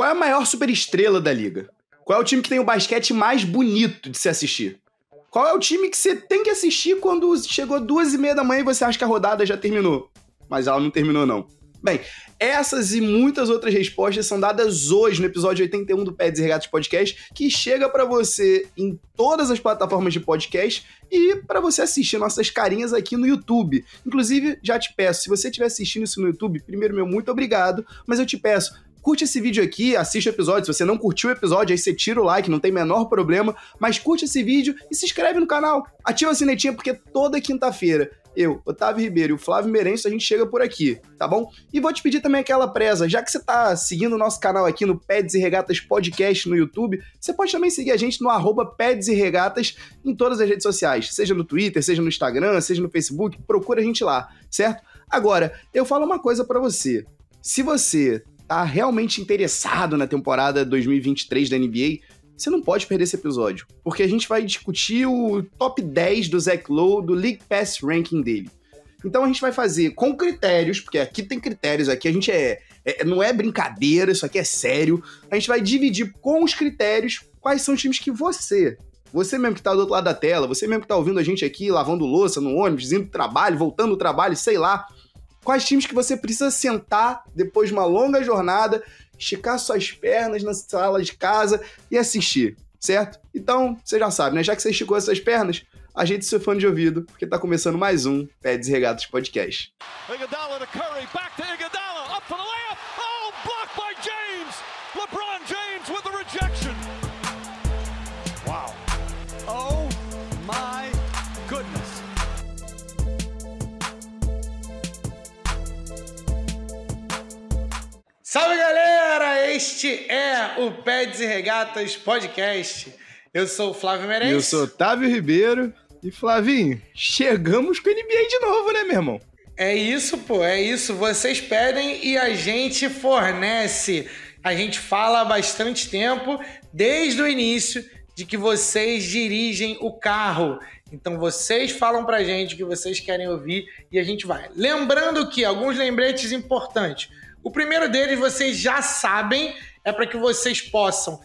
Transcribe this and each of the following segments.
Qual é a maior superestrela da liga? Qual é o time que tem o basquete mais bonito de se assistir? Qual é o time que você tem que assistir quando chegou duas e meia da manhã e você acha que a rodada já terminou? Mas ela não terminou, não. Bem, essas e muitas outras respostas são dadas hoje no episódio 81 do Pés e Regatas Podcast, que chega para você em todas as plataformas de podcast e para você assistir nossas carinhas aqui no YouTube. Inclusive, já te peço, se você estiver assistindo isso no YouTube, primeiro meu muito obrigado, mas eu te peço, curte esse vídeo aqui, assiste o episódio. Se você não curtiu o episódio, aí você tira o like, não tem menor problema. Mas curte esse vídeo e se inscreve no canal. Ativa a sinetinha, porque toda quinta-feira eu, Otávio Ribeiro e o Flávio Merenço, a gente chega por aqui, tá bom? E vou te pedir também aquela presa, já que você tá seguindo o nosso canal aqui no Peds e Regatas Podcast no YouTube, você pode também seguir a gente no arroba Peds e Regatas em todas as redes sociais, seja no Twitter, seja no Instagram, seja no Facebook, procura a gente lá, certo? Agora, eu falo uma coisa para você. Se você tá realmente interessado na temporada 2023 da NBA, você não pode perder esse episódio, porque a gente vai discutir o top 10 do Zach Lowe do League Pass Ranking dele. Então a gente vai fazer com critérios, porque aqui tem critérios, aqui a gente é, é, não é brincadeira, isso aqui é sério. A gente vai dividir com os critérios quais são os times que você, você mesmo que tá do outro lado da tela, você mesmo que tá ouvindo a gente aqui, lavando louça no ônibus, indo do trabalho, voltando do trabalho, sei lá, quais times que você precisa sentar depois de uma longa jornada, esticar suas pernas na sala de casa e assistir, certo? Então, você já sabe, né? Já que você esticou essas pernas, ajeite seu fone de ouvido, porque tá começando mais um Pés e Regatas Podcast. Curry, back Salve galera! Este é o Peds e Regatas Podcast. Eu sou o Flávio Meirelles. Eu sou Otávio Ribeiro. E Flavinho, chegamos com o NBA de novo, né, meu irmão? É isso, pô, é isso. Vocês pedem e a gente fornece. A gente fala há bastante tempo, desde o início, de que vocês dirigem o carro. Então vocês falam pra gente o que vocês querem ouvir e a gente vai. Lembrando que alguns lembretes importantes. O primeiro deles vocês já sabem, é para que vocês possam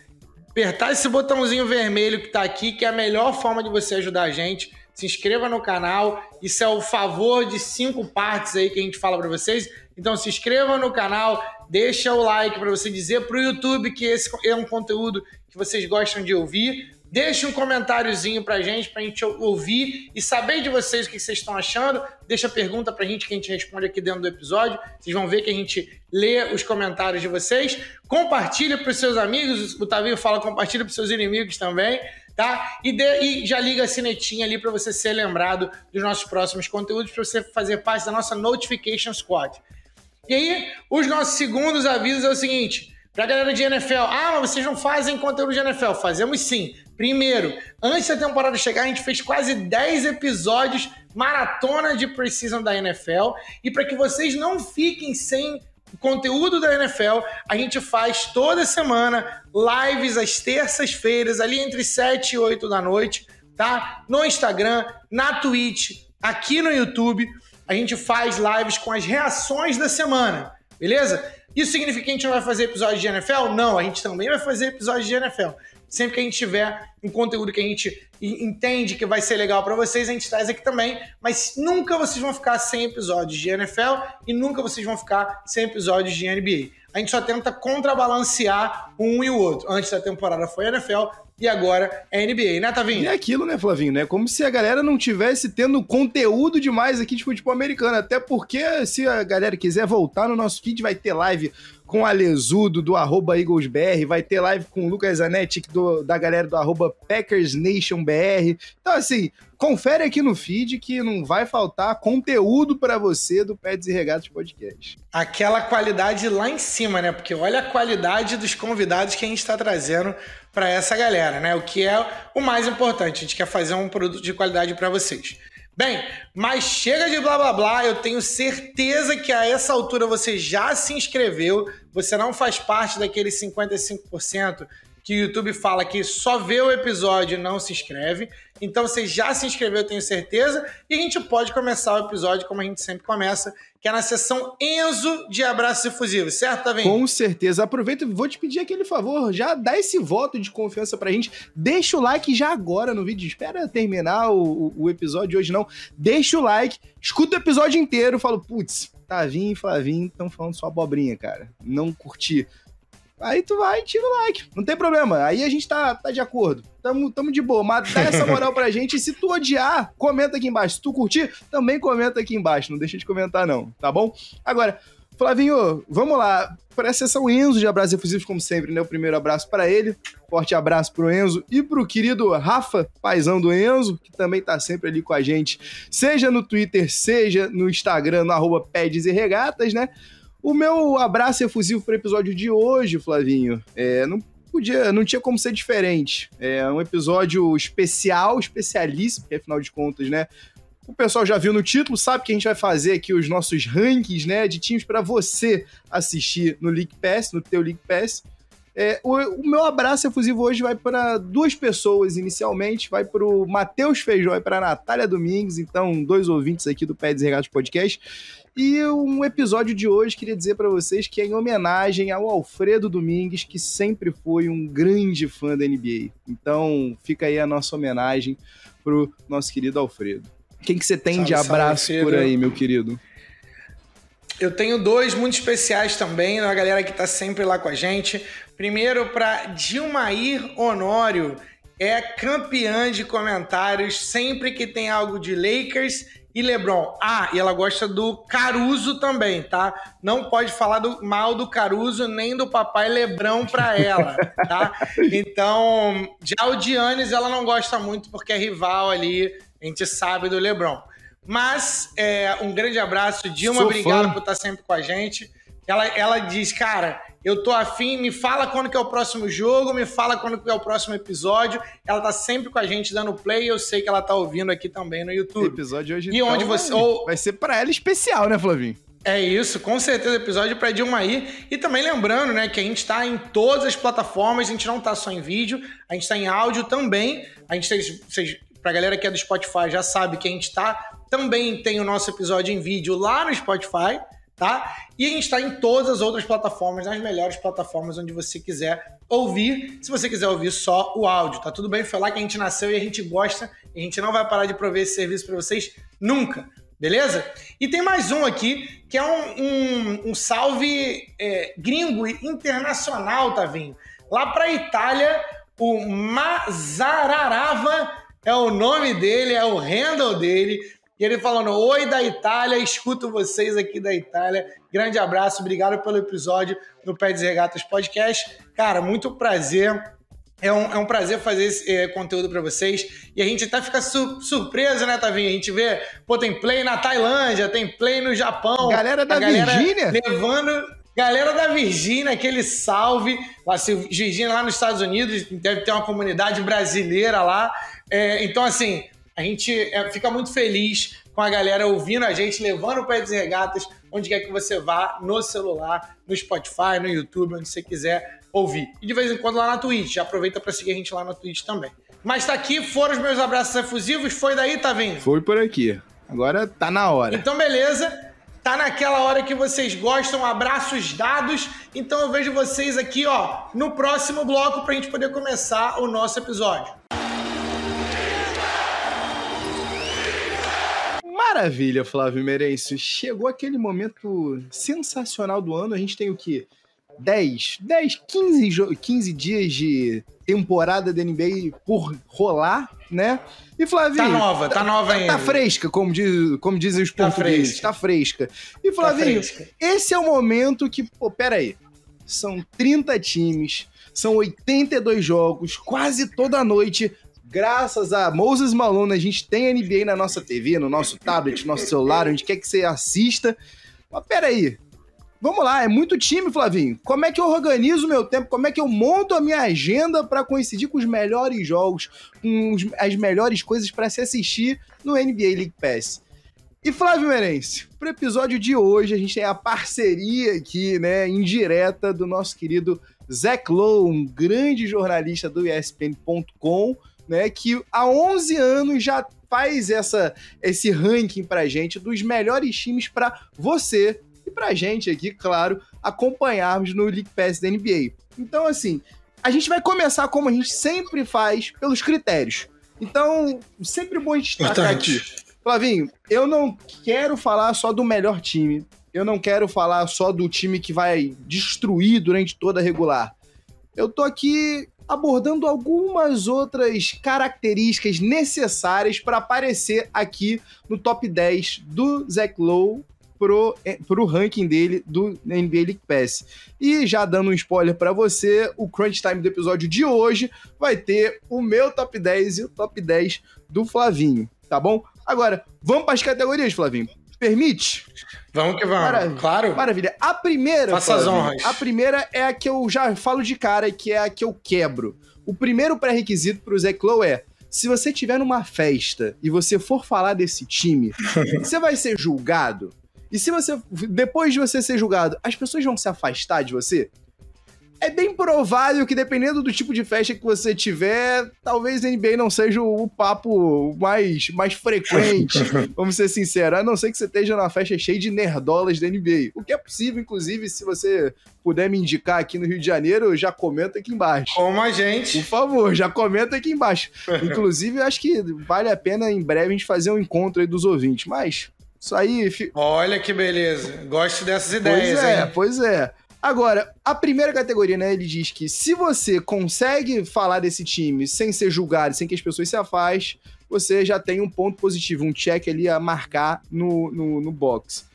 apertar esse botãozinho vermelho que está aqui, que é a melhor forma de você ajudar a gente. Se inscreva no canal, isso é o favor de cinco partes aí que a gente fala para vocês. Então se inscreva no canal, deixa o like para você dizer para o YouTube que esse é um conteúdo que vocês gostam de ouvir. Deixe um comentáriozinho pra gente, pra gente ouvir e saber de vocês o que vocês estão achando. Deixa pergunta pra gente que a gente responde aqui dentro do episódio. Vocês vão ver que a gente lê os comentários de vocês. Compartilha pros seus amigos. O Tavinho fala compartilha pros seus inimigos também, tá? E, de, e já liga a sinetinha ali para você ser lembrado dos nossos próximos conteúdos, para você fazer parte da nossa Notification Squad. E aí, os nossos segundos avisos é o seguinte: pra galera de NFL, ah, mas vocês não fazem conteúdo de NFL? Fazemos sim. Primeiro, antes da temporada chegar, a gente fez quase 10 episódios maratona de precisão da NFL. E para que vocês não fiquem sem o conteúdo da NFL, a gente faz toda semana lives às terças-feiras, ali entre 7 e 8 da noite, tá? No Instagram, na Twitch, aqui no YouTube. A gente faz lives com as reações da semana, beleza? Isso significa que a gente não vai fazer episódio de NFL? Não, a gente também vai fazer episódio de NFL. Sempre que a gente tiver um conteúdo que a gente entende que vai ser legal para vocês, a gente traz aqui também. Mas nunca vocês vão ficar sem episódios de NFL e nunca vocês vão ficar sem episódios de NBA. A gente só tenta contrabalancear um e o outro. Antes da temporada foi NFL, e agora é NBA, né, Tavinho? E é aquilo, né, Flavinho, né? Como se a galera não tivesse tendo conteúdo demais aqui de futebol americano. Até porque, se a galera quiser voltar no nosso feed, vai ter live com o Alesudo do arroba EaglesBR, vai ter live com o Lucas Zanetti do, da galera do arroba PackersNationBR. Então, assim, confere aqui no feed que não vai faltar conteúdo para você do Pets e Regatos Podcast. Aquela qualidade lá em cima, né? Porque olha a qualidade dos convidados que a gente está trazendo para essa galera, né? O que é o mais importante. A gente quer fazer um produto de qualidade para vocês. Bem, mas chega de blá blá blá, eu tenho certeza que a essa altura você já se inscreveu, você não faz parte daqueles 55% que o YouTube fala que só vê o episódio e não se inscreve. Então você já se inscreveu, eu tenho certeza. E a gente pode começar o episódio como a gente sempre começa, que é na sessão Enzo de abraços efusivos, certo, Tavinho? Com certeza. Aproveita e vou te pedir aquele favor, já dá esse voto de confiança pra gente. Deixa o like já agora no vídeo. Espera terminar o, o episódio de hoje, não. Deixa o like, escuta o episódio inteiro. Fala, putz, Tavinho e Flavinho estão falando só abobrinha, cara. Não curti. Aí tu vai e tira o like. Não tem problema. Aí a gente tá, tá de acordo. Tamo, tamo de boa. Mas dá essa moral pra gente. E se tu odiar, comenta aqui embaixo. Se tu curtir, também comenta aqui embaixo. Não deixa de comentar, não. Tá bom? Agora, Flavinho, vamos lá. Para a sessão Enzo de abraços efusivos, como sempre, né? O primeiro abraço para ele. Forte abraço pro Enzo e pro querido Rafa, paizão do Enzo, que também tá sempre ali com a gente, seja no Twitter, seja no Instagram, no arroba Peds e Regatas, né? O meu abraço efusivo para o episódio de hoje, Flavinho, é, não podia, não tinha como ser diferente. É um episódio especial, especialíssimo, porque afinal de contas, né? O pessoal já viu no título, sabe que a gente vai fazer aqui os nossos rankings, né, de times para você assistir no League Pass, no teu League Pass. É, o, o, meu abraço efusivo hoje vai para duas pessoas inicialmente, vai para o Matheus Feijó e para a Natália Domingues, então dois ouvintes aqui do Pé Desregados Podcast. E um episódio de hoje queria dizer para vocês que é em homenagem ao Alfredo Domingues, que sempre foi um grande fã da NBA. Então fica aí a nossa homenagem pro nosso querido Alfredo. Quem que você tem salve, de abraço salve, por aí, meu querido? Eu tenho dois muito especiais também, a galera que tá sempre lá com a gente. Primeiro para Dilmair Honório, é campeã de comentários sempre que tem algo de Lakers e LeBron. Ah, e ela gosta do Caruso também, tá? Não pode falar do, mal do Caruso nem do papai Lebrão pra ela, tá? Então, já o Giannis ela não gosta muito porque é rival ali, a gente sabe do LeBron. Mas é, um grande abraço, Dilma, Sou obrigado fã. por estar sempre com a gente. Ela, ela diz, cara, eu tô afim, me fala quando que é o próximo jogo, me fala quando que é o próximo episódio. Ela tá sempre com a gente dando play, eu sei que ela tá ouvindo aqui também no YouTube. O episódio hoje e onde então você ou... vai ser para ela especial, né, Flavinho? É isso, com certeza episódio para Dilma aí. E também lembrando, né, que a gente está em todas as plataformas, a gente não tá só em vídeo, a gente está em áudio também. A gente tem, vocês, pra galera que é do Spotify já sabe que a gente tá também tem o nosso episódio em vídeo lá no Spotify tá? E a gente está em todas as outras plataformas, nas melhores plataformas onde você quiser ouvir, se você quiser ouvir só o áudio, tá tudo bem? Foi lá que a gente nasceu e a gente gosta, e a gente não vai parar de prover esse serviço para vocês nunca, beleza? E tem mais um aqui, que é um, um, um salve é, gringo internacional, tá vindo? Lá para Itália, o Mazararava é o nome dele, é o handle dele. E ele falando: Oi da Itália, escuto vocês aqui da Itália. Grande abraço, obrigado pelo episódio do Pé de Regatas Podcast. Cara, muito prazer. É um, é um prazer fazer esse é, conteúdo para vocês. E a gente até fica su surpreso, né, Tavinho? A gente vê, pô, tem play na Tailândia, tem play no Japão. Galera da Virgínia? Levando. Galera da Virgínia, aquele salve. Virgínia lá nos Estados Unidos, deve ter uma comunidade brasileira lá. É, então, assim, a gente é, fica muito feliz com a galera ouvindo a gente, levando o Pé de Regatas, onde quer que você vá, no celular, no Spotify, no YouTube, onde você quiser ouvir. E de vez em quando lá na Twitch. Já aproveita para seguir a gente lá na Twitch também. Mas tá aqui, foram os meus abraços efusivos. Foi daí, Tavinho? Foi por aqui. Agora tá na hora. Então, beleza. Tá naquela hora que vocês gostam, abraços dados. Então eu vejo vocês aqui, ó, no próximo bloco pra gente poder começar o nosso episódio. Maravilha, Flávio Merencio. Chegou aquele momento sensacional do ano. A gente tem o quê? 10, 10, 15, 15 dias de temporada da NBA por rolar, né? E Flavinho. Tá nova, tá, tá nova tá, ainda. Tá fresca, como, diz, como dizem os tá portugueses. Fresca. Tá fresca. E tá Flavinho, tá fresca. esse é o momento que, pô, peraí. São 30 times, são 82 jogos, quase toda noite graças a Moses Malone, a gente tem NBA na nossa TV, no nosso tablet, no nosso celular, onde quer que você assista. Mas peraí, vamos lá, é muito time, Flavinho. Como é que eu organizo o meu tempo? Como é que eu monto a minha agenda para coincidir com os melhores jogos, com as melhores coisas para se assistir no NBA League Pass? E Flávio Merense, pro episódio de hoje a gente tem a parceria aqui, né, indireta do nosso querido Zach Lowe, um grande jornalista do ESPN.com, né, que há 11 anos já faz essa, esse ranking pra gente dos melhores times para você e pra gente aqui, claro, acompanharmos no League Pass da NBA. Então, assim, a gente vai começar como a gente sempre faz, pelos critérios. Então, sempre bom destacar aqui Flavinho, eu não quero falar só do melhor time. Eu não quero falar só do time que vai destruir durante toda a regular. Eu tô aqui abordando algumas outras características necessárias para aparecer aqui no top 10 do Zach Lowe pro, eh, pro ranking dele do NBA League Pass. E já dando um spoiler para você, o crunch time do episódio de hoje vai ter o meu top 10 e o top 10 do Flavinho, tá bom? Agora, vamos para as categorias, Flavinho. Permite? Vamos que vamos. Maravilha. Claro. Maravilha. A primeira. Faça as honras. A primeira é a que eu já falo de cara, que é a que eu quebro. O primeiro pré-requisito para o Zé Clow é: se você tiver numa festa e você for falar desse time, você vai ser julgado. E se você, depois de você ser julgado, as pessoas vão se afastar de você? É bem provável que, dependendo do tipo de festa que você tiver, talvez a NBA não seja o papo mais, mais frequente, vamos ser sinceros. A não ser que você esteja numa festa cheia de nerdolas da NBA. O que é possível, inclusive, se você puder me indicar aqui no Rio de Janeiro, já comenta aqui embaixo. Como a gente. Por favor, já comenta aqui embaixo. inclusive, acho que vale a pena em breve a gente fazer um encontro aí dos ouvintes. Mas, isso aí. Olha que beleza. Gosto dessas ideias, pois é, hein? Pois é. Agora, a primeira categoria, né, ele diz que se você consegue falar desse time sem ser julgado, sem que as pessoas se afastem, você já tem um ponto positivo, um check ali a marcar no, no, no box.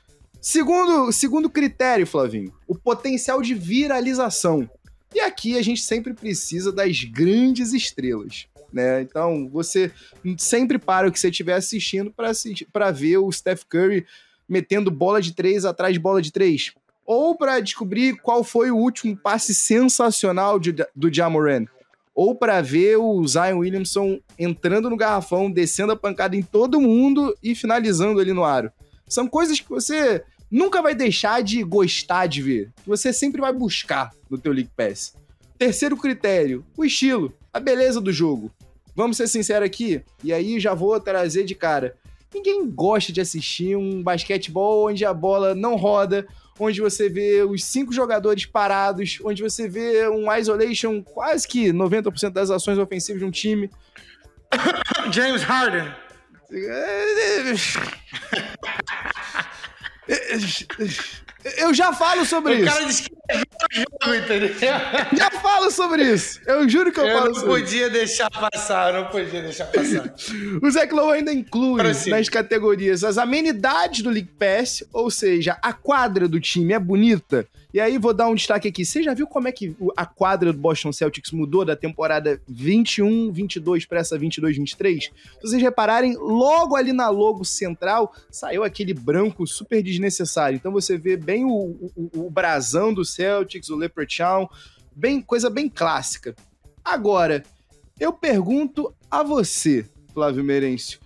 Segundo, segundo critério, Flavinho, o potencial de viralização. E aqui a gente sempre precisa das grandes estrelas. Né? Então, você sempre para o que você estiver assistindo para ver o Steph Curry metendo bola de três atrás de bola de três ou para descobrir qual foi o último passe sensacional de, do Jamoran, ou para ver o Zion Williamson entrando no garrafão, descendo a pancada em todo mundo e finalizando ali no aro. São coisas que você nunca vai deixar de gostar de ver, que você sempre vai buscar no teu League Pass. Terceiro critério, o estilo, a beleza do jogo. Vamos ser sinceros aqui, e aí já vou trazer de cara. Ninguém gosta de assistir um basquetebol onde a bola não roda, onde você vê os cinco jogadores parados, onde você vê um isolation quase que 90% das ações ofensivas de um time. James Harden. Eu já falo sobre o isso. O cara disse que jogo, entendeu? Já falo sobre isso. Eu juro que eu, eu falo sobre isso. Eu não podia deixar passar, eu não podia deixar passar. o Zach Lowe ainda inclui nas categorias as amenidades do League Pass, ou seja, a quadra do time é bonita. E aí vou dar um destaque aqui. Você já viu como é que a quadra do Boston Celtics mudou da temporada 21, 22 para essa 22, 23? Se vocês repararem, logo ali na logo central saiu aquele branco super desnecessário. Então você vê bem o, o, o brasão do Celtics, o Leprechaun, bem coisa bem clássica. Agora, eu pergunto a você, Flávio Merencio,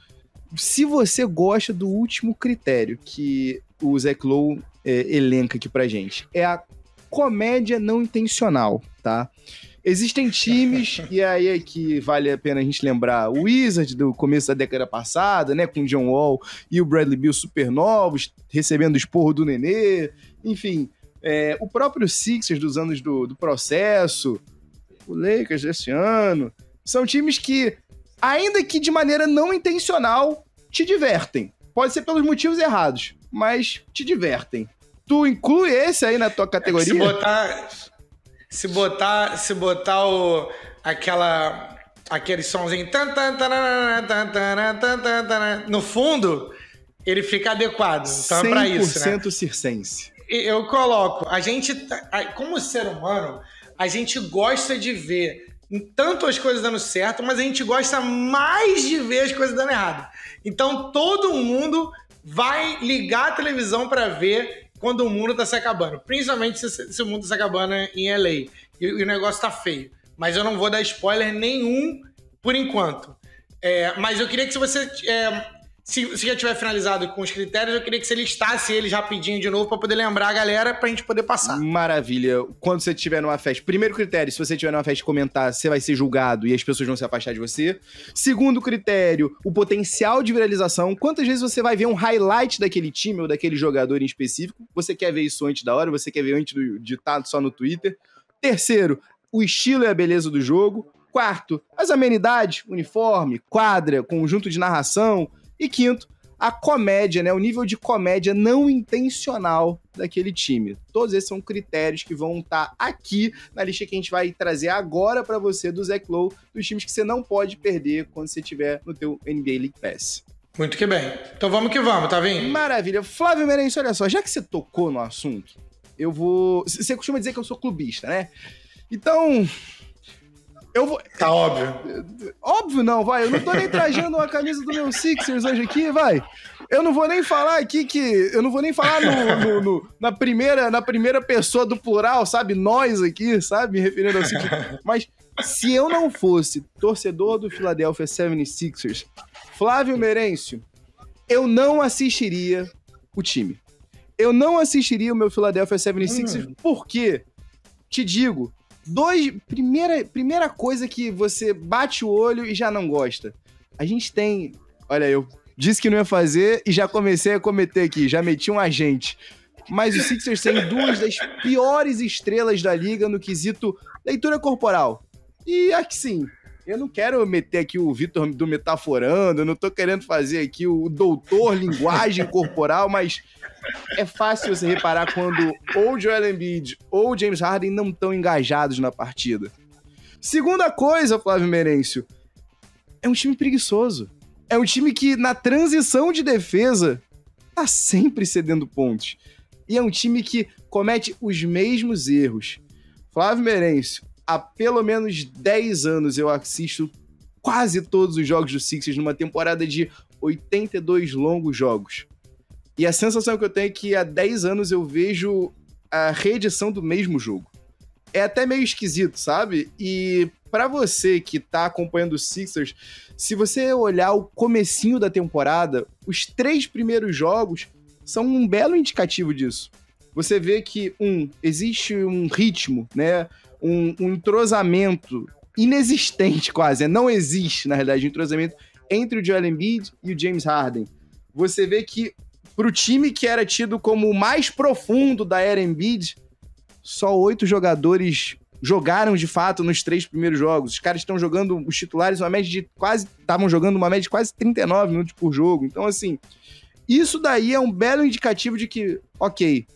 se você gosta do último critério que o Zach Lowe é, elenca aqui pra gente. É a comédia não intencional, tá? Existem times, e aí é que vale a pena a gente lembrar, o Wizard do começo da década passada, né, com o John Wall e o Bradley Bill super novos, recebendo esporro do Nenê, enfim, é, o próprio Sixers dos anos do, do processo, o Lakers desse ano, são times que, ainda que de maneira não intencional, te divertem. Pode ser pelos motivos errados, mas te divertem. Tu inclui esse aí na tua categoria? Se botar. Se botar, se botar o, aquela. aquele somzinho. no fundo, ele fica adequado. Então é pra isso. 100% né? circense. Eu coloco. A gente, como ser humano, a gente gosta de ver tanto as coisas dando certo, mas a gente gosta mais de ver as coisas dando errado. Então todo mundo vai ligar a televisão para ver quando o mundo tá se acabando. Principalmente se, se o mundo tá se acabando em LA e, e, o negócio tá feio. Mas eu não vou dar spoiler nenhum por enquanto. É, mas eu queria que você é, se, já tiver finalizado com os critérios, eu queria que você listasse eles rapidinho de novo para poder lembrar a galera pra gente poder passar. Maravilha. Quando você estiver numa festa, primeiro critério, se você estiver numa festa comentar, você vai ser julgado e as pessoas vão se afastar de você. Segundo critério, o potencial de viralização. Quantas vezes você vai ver um highlight daquele time ou daquele jogador em específico? Você quer ver isso antes da hora? Você quer ver antes de estar só no Twitter? Terceiro, o estilo e a beleza do jogo. Quarto, as amenidades, uniforme, quadra, conjunto de narração, e quinto, a comédia, né? O nível de comédia não intencional daquele time. Todos esses são critérios que vão estar tá aqui na lista que a gente vai trazer agora para você do Zach Lowe, dos times que você não pode perder quando você estiver no teu NBA League Pass. Muito que bem. Então vamos que vamos, tá vendo? Maravilha. Flávio Merencio, olha só, já que você tocou no assunto, eu vou... Você costuma dizer que eu sou clubista, né? Então, eu vou. Tá óbvio. Óbvio não, vai. Eu não tô nem trajando uma camisa do meu Sixers hoje aqui, vai. Eu não vou nem falar aqui que. Eu não vou nem falar no, no, no, na, primeira, na primeira pessoa do plural, sabe? Nós aqui, sabe? Me referindo ao Sixers. Mas se eu não fosse torcedor do Philadelphia 76ers, Flávio Merencio, eu não assistiria o time. Eu não assistiria o meu Philadelphia 76ers, hum. porque, te digo, Dois. Primeira, primeira coisa que você bate o olho e já não gosta. A gente tem. Olha, eu disse que não ia fazer e já comecei a cometer aqui, já meti um agente. Mas o Sixers tem duas das piores estrelas da liga no quesito leitura corporal. E aqui sim, eu não quero meter aqui o Vitor do Metaforando, eu não tô querendo fazer aqui o doutor linguagem corporal, mas é fácil você reparar quando ou Joel Embiid ou James Harden não estão engajados na partida. Segunda coisa, Flávio Merêncio, é um time preguiçoso. É um time que na transição de defesa tá sempre cedendo pontos. E é um time que comete os mesmos erros. Flávio Merêncio, há pelo menos 10 anos eu assisto quase todos os jogos do Sixers numa temporada de 82 longos jogos. E a sensação que eu tenho é que há 10 anos eu vejo a reedição do mesmo jogo. É até meio esquisito, sabe? E para você que tá acompanhando o Sixers, se você olhar o comecinho da temporada, os três primeiros jogos são um belo indicativo disso. Você vê que, um, existe um ritmo, né? Um, um entrosamento inexistente quase, né? não existe, na realidade, um entrosamento entre o Joel Embiid e o James Harden. Você vê que pro time que era tido como o mais profundo da era Embiid, só oito jogadores jogaram de fato nos três primeiros jogos. Os caras estão jogando, os titulares, uma média de quase. Estavam jogando uma média de quase 39 minutos por jogo. Então, assim, isso daí é um belo indicativo de que, ok,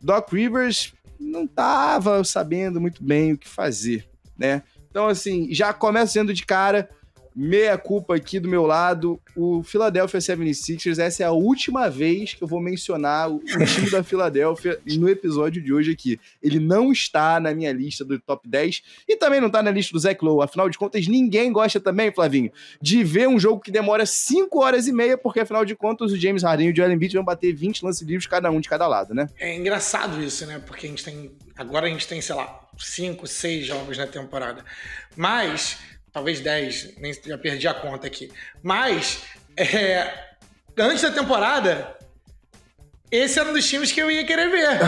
Doc Rivers não estava sabendo muito bem o que fazer, né? Então, assim, já começa sendo de cara meia culpa aqui do meu lado, o Philadelphia 76ers, essa é a última vez que eu vou mencionar o, time da Philadelphia no episódio de hoje aqui. Ele não está na minha lista do top 10 e também não está na lista do Zach Lowe. Afinal de contas, ninguém gosta também, Flavinho, de ver um jogo que demora 5 horas e meia, porque afinal de contas o James Harden e o Joel Embiid vão bater 20 lances livres cada um de cada lado, né? É engraçado isso, né? Porque a gente tem agora a gente tem, sei lá, 5, 6 jogos na temporada. Mas talvez 10, nem já perdi a conta aqui. Mas, é, antes da temporada, esse era um dos times que eu ia querer ver.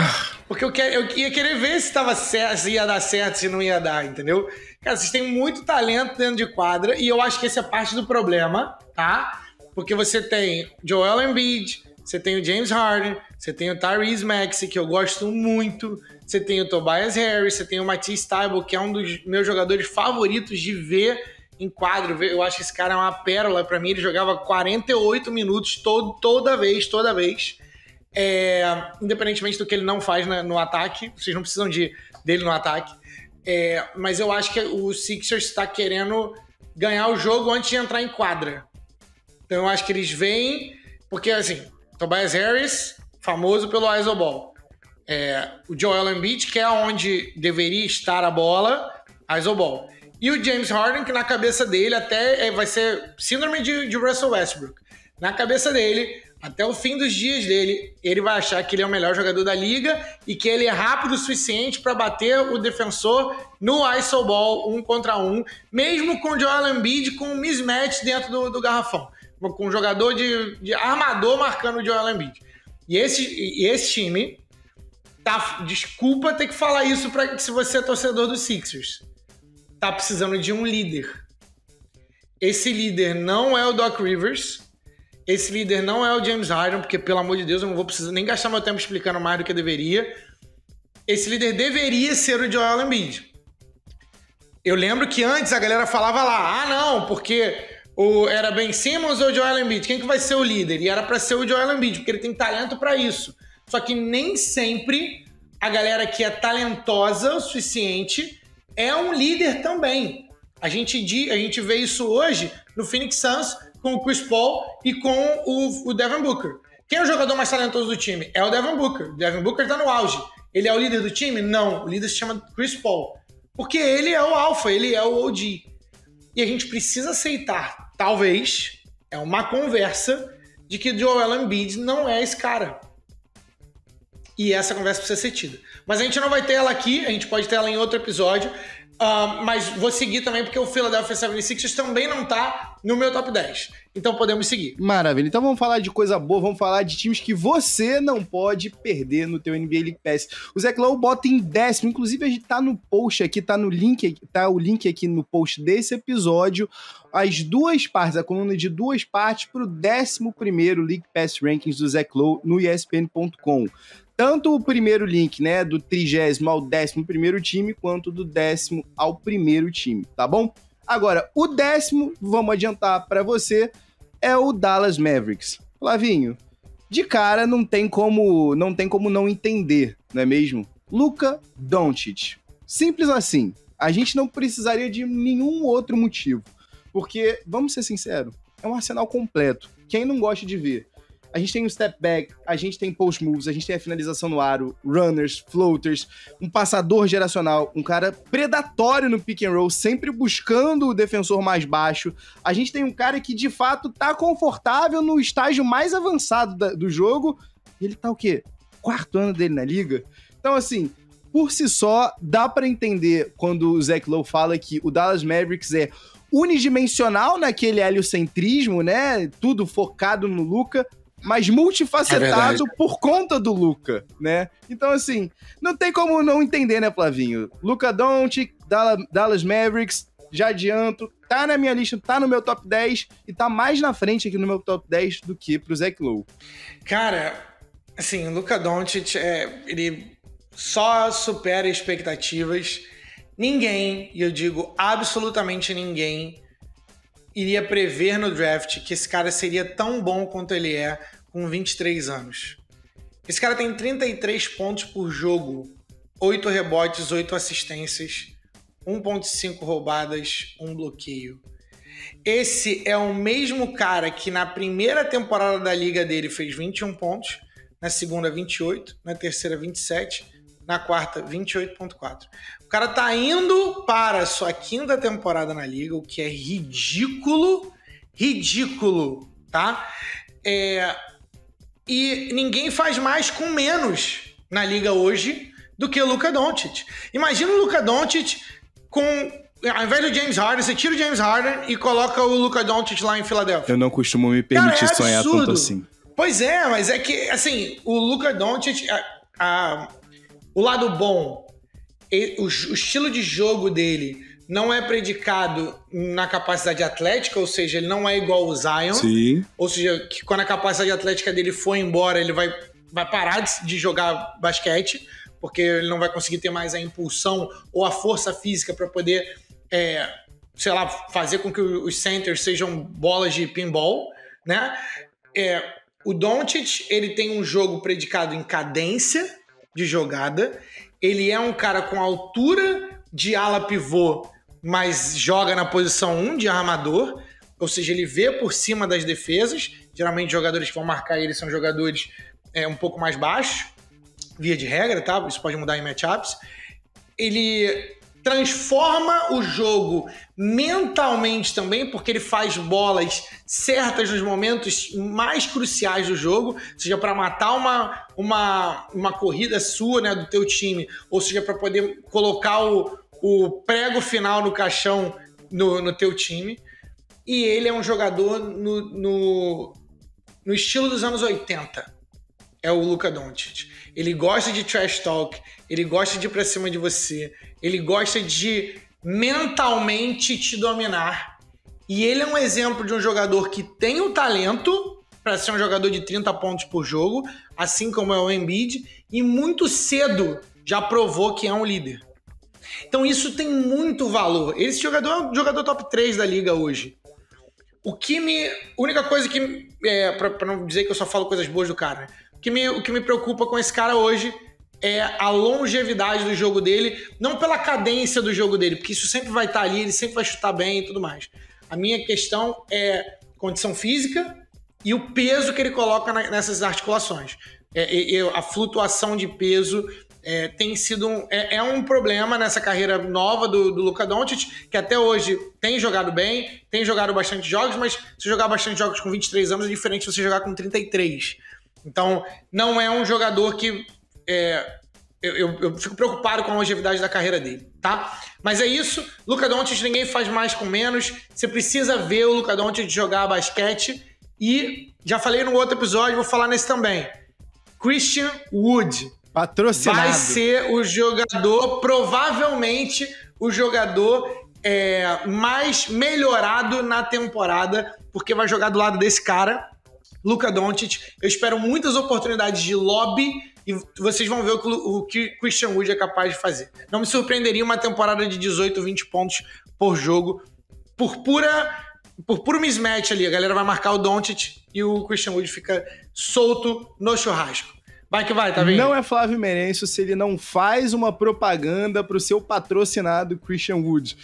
Porque eu, quer, eu ia querer ver se, tava certo, se ia dar certo, se não ia dar, entendeu? Cara, vocês têm muito talento dentro de quadra e eu acho que essa é parte do problema, tá? Porque você tem Joel Embiid, você tem o James Harden, você tem o Tyrese Maxey, que eu gosto muito, você tem o Tobias Harris, você tem o Matisse Taibo, que é um dos meus jogadores favoritos de ver em quadro. Eu acho que esse cara é uma pérola para mim. Ele jogava 48 minutos todo, toda vez, toda vez. É, independentemente do que ele não faz no ataque, vocês não precisam de, dele no ataque. É, mas eu acho que o Sixers está querendo ganhar o jogo antes de entrar em quadra. Então eu acho que eles vêm, porque assim, Tobias Harris, famoso pelo isoball é, o Joel Embiid, que é onde deveria estar a bola, a isoball. E o James Harden, que na cabeça dele até é, vai ser síndrome de, de Russell Westbrook. Na cabeça dele, até o fim dos dias dele, ele vai achar que ele é o melhor jogador da liga e que ele é rápido o suficiente para bater o defensor no isoball um contra um, mesmo com o Joel Embiid com um mismatch dentro do, do garrafão. Com um jogador de, de armador marcando o Joel Embiid. E esse, e esse time tá. Desculpa ter que falar isso para se você é torcedor dos Sixers. Tá precisando de um líder. Esse líder não é o Doc Rivers. Esse líder não é o James Harden, porque, pelo amor de Deus, eu não vou precisar nem gastar meu tempo explicando mais do que deveria. Esse líder deveria ser o Joel Embiid. Eu lembro que antes a galera falava lá, ah, não, porque o, era Ben Simmons ou Joel Embiid? Quem que vai ser o líder? E era para ser o Joel Embiid, porque ele tem talento para isso. Só que nem sempre a galera que é talentosa o suficiente é um líder também. A gente, a gente vê isso hoje no Phoenix Suns com o Chris Paul e com o, o Devin Booker. Quem é o jogador mais talentoso do time? É o Devin Booker. O Devin Booker tá no auge. Ele é o líder do time? Não. O líder se chama Chris Paul. Porque ele é o alfa, ele é o OG. E a gente precisa aceitar, talvez, é uma conversa de que Joel Embiid não é esse cara. E essa conversa precisa ser tida. Mas a gente não vai ter ela aqui, a gente pode ter ela em outro episódio. Uh, mas vou seguir também porque o Philadelphia 76ers também não tá no meu top 10. Então podemos seguir. Maravilha. Então vamos falar de coisa boa, vamos falar de times que você não pode perder no teu NBA League Pass. O Zach Lowe bota em décimo, inclusive a gente tá no post aqui, tá no link, tá o link aqui no post desse episódio, as duas partes, a coluna de duas partes pro décimo primeiro League Pass Rankings do Zach Lowe no ESPN.com tanto o primeiro link, né, do trigésimo ao décimo primeiro time, quanto do décimo ao primeiro time, tá bom? Agora, o décimo, vamos adiantar para você, é o Dallas Mavericks. Flavinho, de cara não tem como não tem como não entender, não é mesmo? Luca Doncic. Simples assim. A gente não precisaria de nenhum outro motivo, porque vamos ser sinceros, é um arsenal completo. Quem não gosta de ver a gente tem um step back, a gente tem post moves, a gente tem a finalização no aro, runners, floaters, um passador geracional, um cara predatório no pick and roll, sempre buscando o defensor mais baixo. A gente tem um cara que de fato tá confortável no estágio mais avançado da, do jogo. Ele tá o quê? Quarto ano dele na liga. Então, assim, por si só, dá para entender quando o Zach Lowe fala que o Dallas Mavericks é unidimensional naquele heliocentrismo, né? Tudo focado no Luca, mas multifacetado é por conta do Luca, né? Então, assim, não tem como não entender, né, Flavinho? Luca Doncic, Dallas Mavericks, já adianto, tá na minha lista, tá no meu top 10 e tá mais na frente aqui no meu top 10 do que pro Zach Lowe. Cara, assim, o Luca Doncic, é, ele só supera expectativas. Ninguém, e eu digo absolutamente ninguém, iria prever no draft que esse cara seria tão bom quanto ele é com 23 anos. Esse cara tem 33 pontos por jogo, 8 rebotes, 8 assistências, 1.5 roubadas, um bloqueio. Esse é o mesmo cara que na primeira temporada da liga dele fez 21 pontos, na segunda 28, na terceira 27, na quarta 28.4. O cara tá indo para sua quinta temporada na liga, o que é ridículo, ridículo, tá? É... E ninguém faz mais com menos na liga hoje do que o Luca Doncic. Imagina o Luca Doncic com ao invés do James Harden, você tira o James Harden e coloca o Luca Doncic lá em Filadélfia. Eu não costumo me permitir Cara, é sonhar tanto assim. Pois é, mas é que, assim, o Luca Doncic, a, a, o lado bom o, o estilo de jogo dele não é predicado na capacidade atlética, ou seja, ele não é igual o Zion. Sim. Ou seja, que quando a capacidade atlética dele for embora, ele vai, vai parar de, de jogar basquete, porque ele não vai conseguir ter mais a impulsão ou a força física para poder, é, sei lá, fazer com que os centers sejam bolas de pinball, né? É, o Doncic, ele tem um jogo predicado em cadência de jogada ele é um cara com altura de ala pivô, mas joga na posição 1 de armador, ou seja, ele vê por cima das defesas. Geralmente, jogadores que vão marcar ele são jogadores é, um pouco mais baixos, via de regra, tá? Isso pode mudar em matchups. Ele transforma o jogo mentalmente também, porque ele faz bolas certas nos momentos mais cruciais do jogo, seja para matar uma, uma, uma corrida sua, né, do teu time, ou seja para poder colocar o, o prego final no caixão no, no teu time. e ele é um jogador no, no, no estilo dos anos 80. É o Luca Doncic. Ele gosta de trash talk, ele gosta de ir pra cima de você, ele gosta de mentalmente te dominar. E ele é um exemplo de um jogador que tem o talento para ser um jogador de 30 pontos por jogo, assim como é o Embiid, e muito cedo já provou que é um líder. Então isso tem muito valor. Esse jogador é um jogador top 3 da liga hoje. O que me. A única coisa que. É, pra, não dizer que eu só falo coisas boas do cara, né? O que, me, o que me preocupa com esse cara hoje é a longevidade do jogo dele, não pela cadência do jogo dele, porque isso sempre vai estar ali, ele sempre vai chutar bem e tudo mais. A minha questão é condição física e o peso que ele coloca nessas articulações. É, é, a flutuação de peso é, tem sido um, é, é, um problema nessa carreira nova do, do Luka Doncic, que até hoje tem jogado bem, tem jogado bastante jogos, mas se jogar bastante jogos com 23 anos é diferente de você jogar com 33. Então, não é um jogador que. É, eu, eu, eu, fico preocupado com a longevidade da carreira dele, tá? Mas é isso. Luca Doncic ninguém faz mais com menos. Você precisa ver o Luca Doncic jogar basquete. E já falei no outro episódio, vou falar nesse também. Christian Wood Patrocinado. Vai ser o jogador, provavelmente, o jogador é, mais melhorado na temporada, porque vai jogar do lado desse cara, Luca Doncic. Eu espero muitas oportunidades de lobby e vocês vão ver o que o Christian Wood é capaz de fazer. Não me surpreenderia uma temporada de 18, 20 pontos por jogo, por pura por puro mismatch ali. A galera vai marcar o Doncic e o Christian Wood fica solto no churrasco. Vai que vai, tá vendo? Não é Flávio Merencio se ele não faz uma propaganda pro seu patrocinado Christian Wood.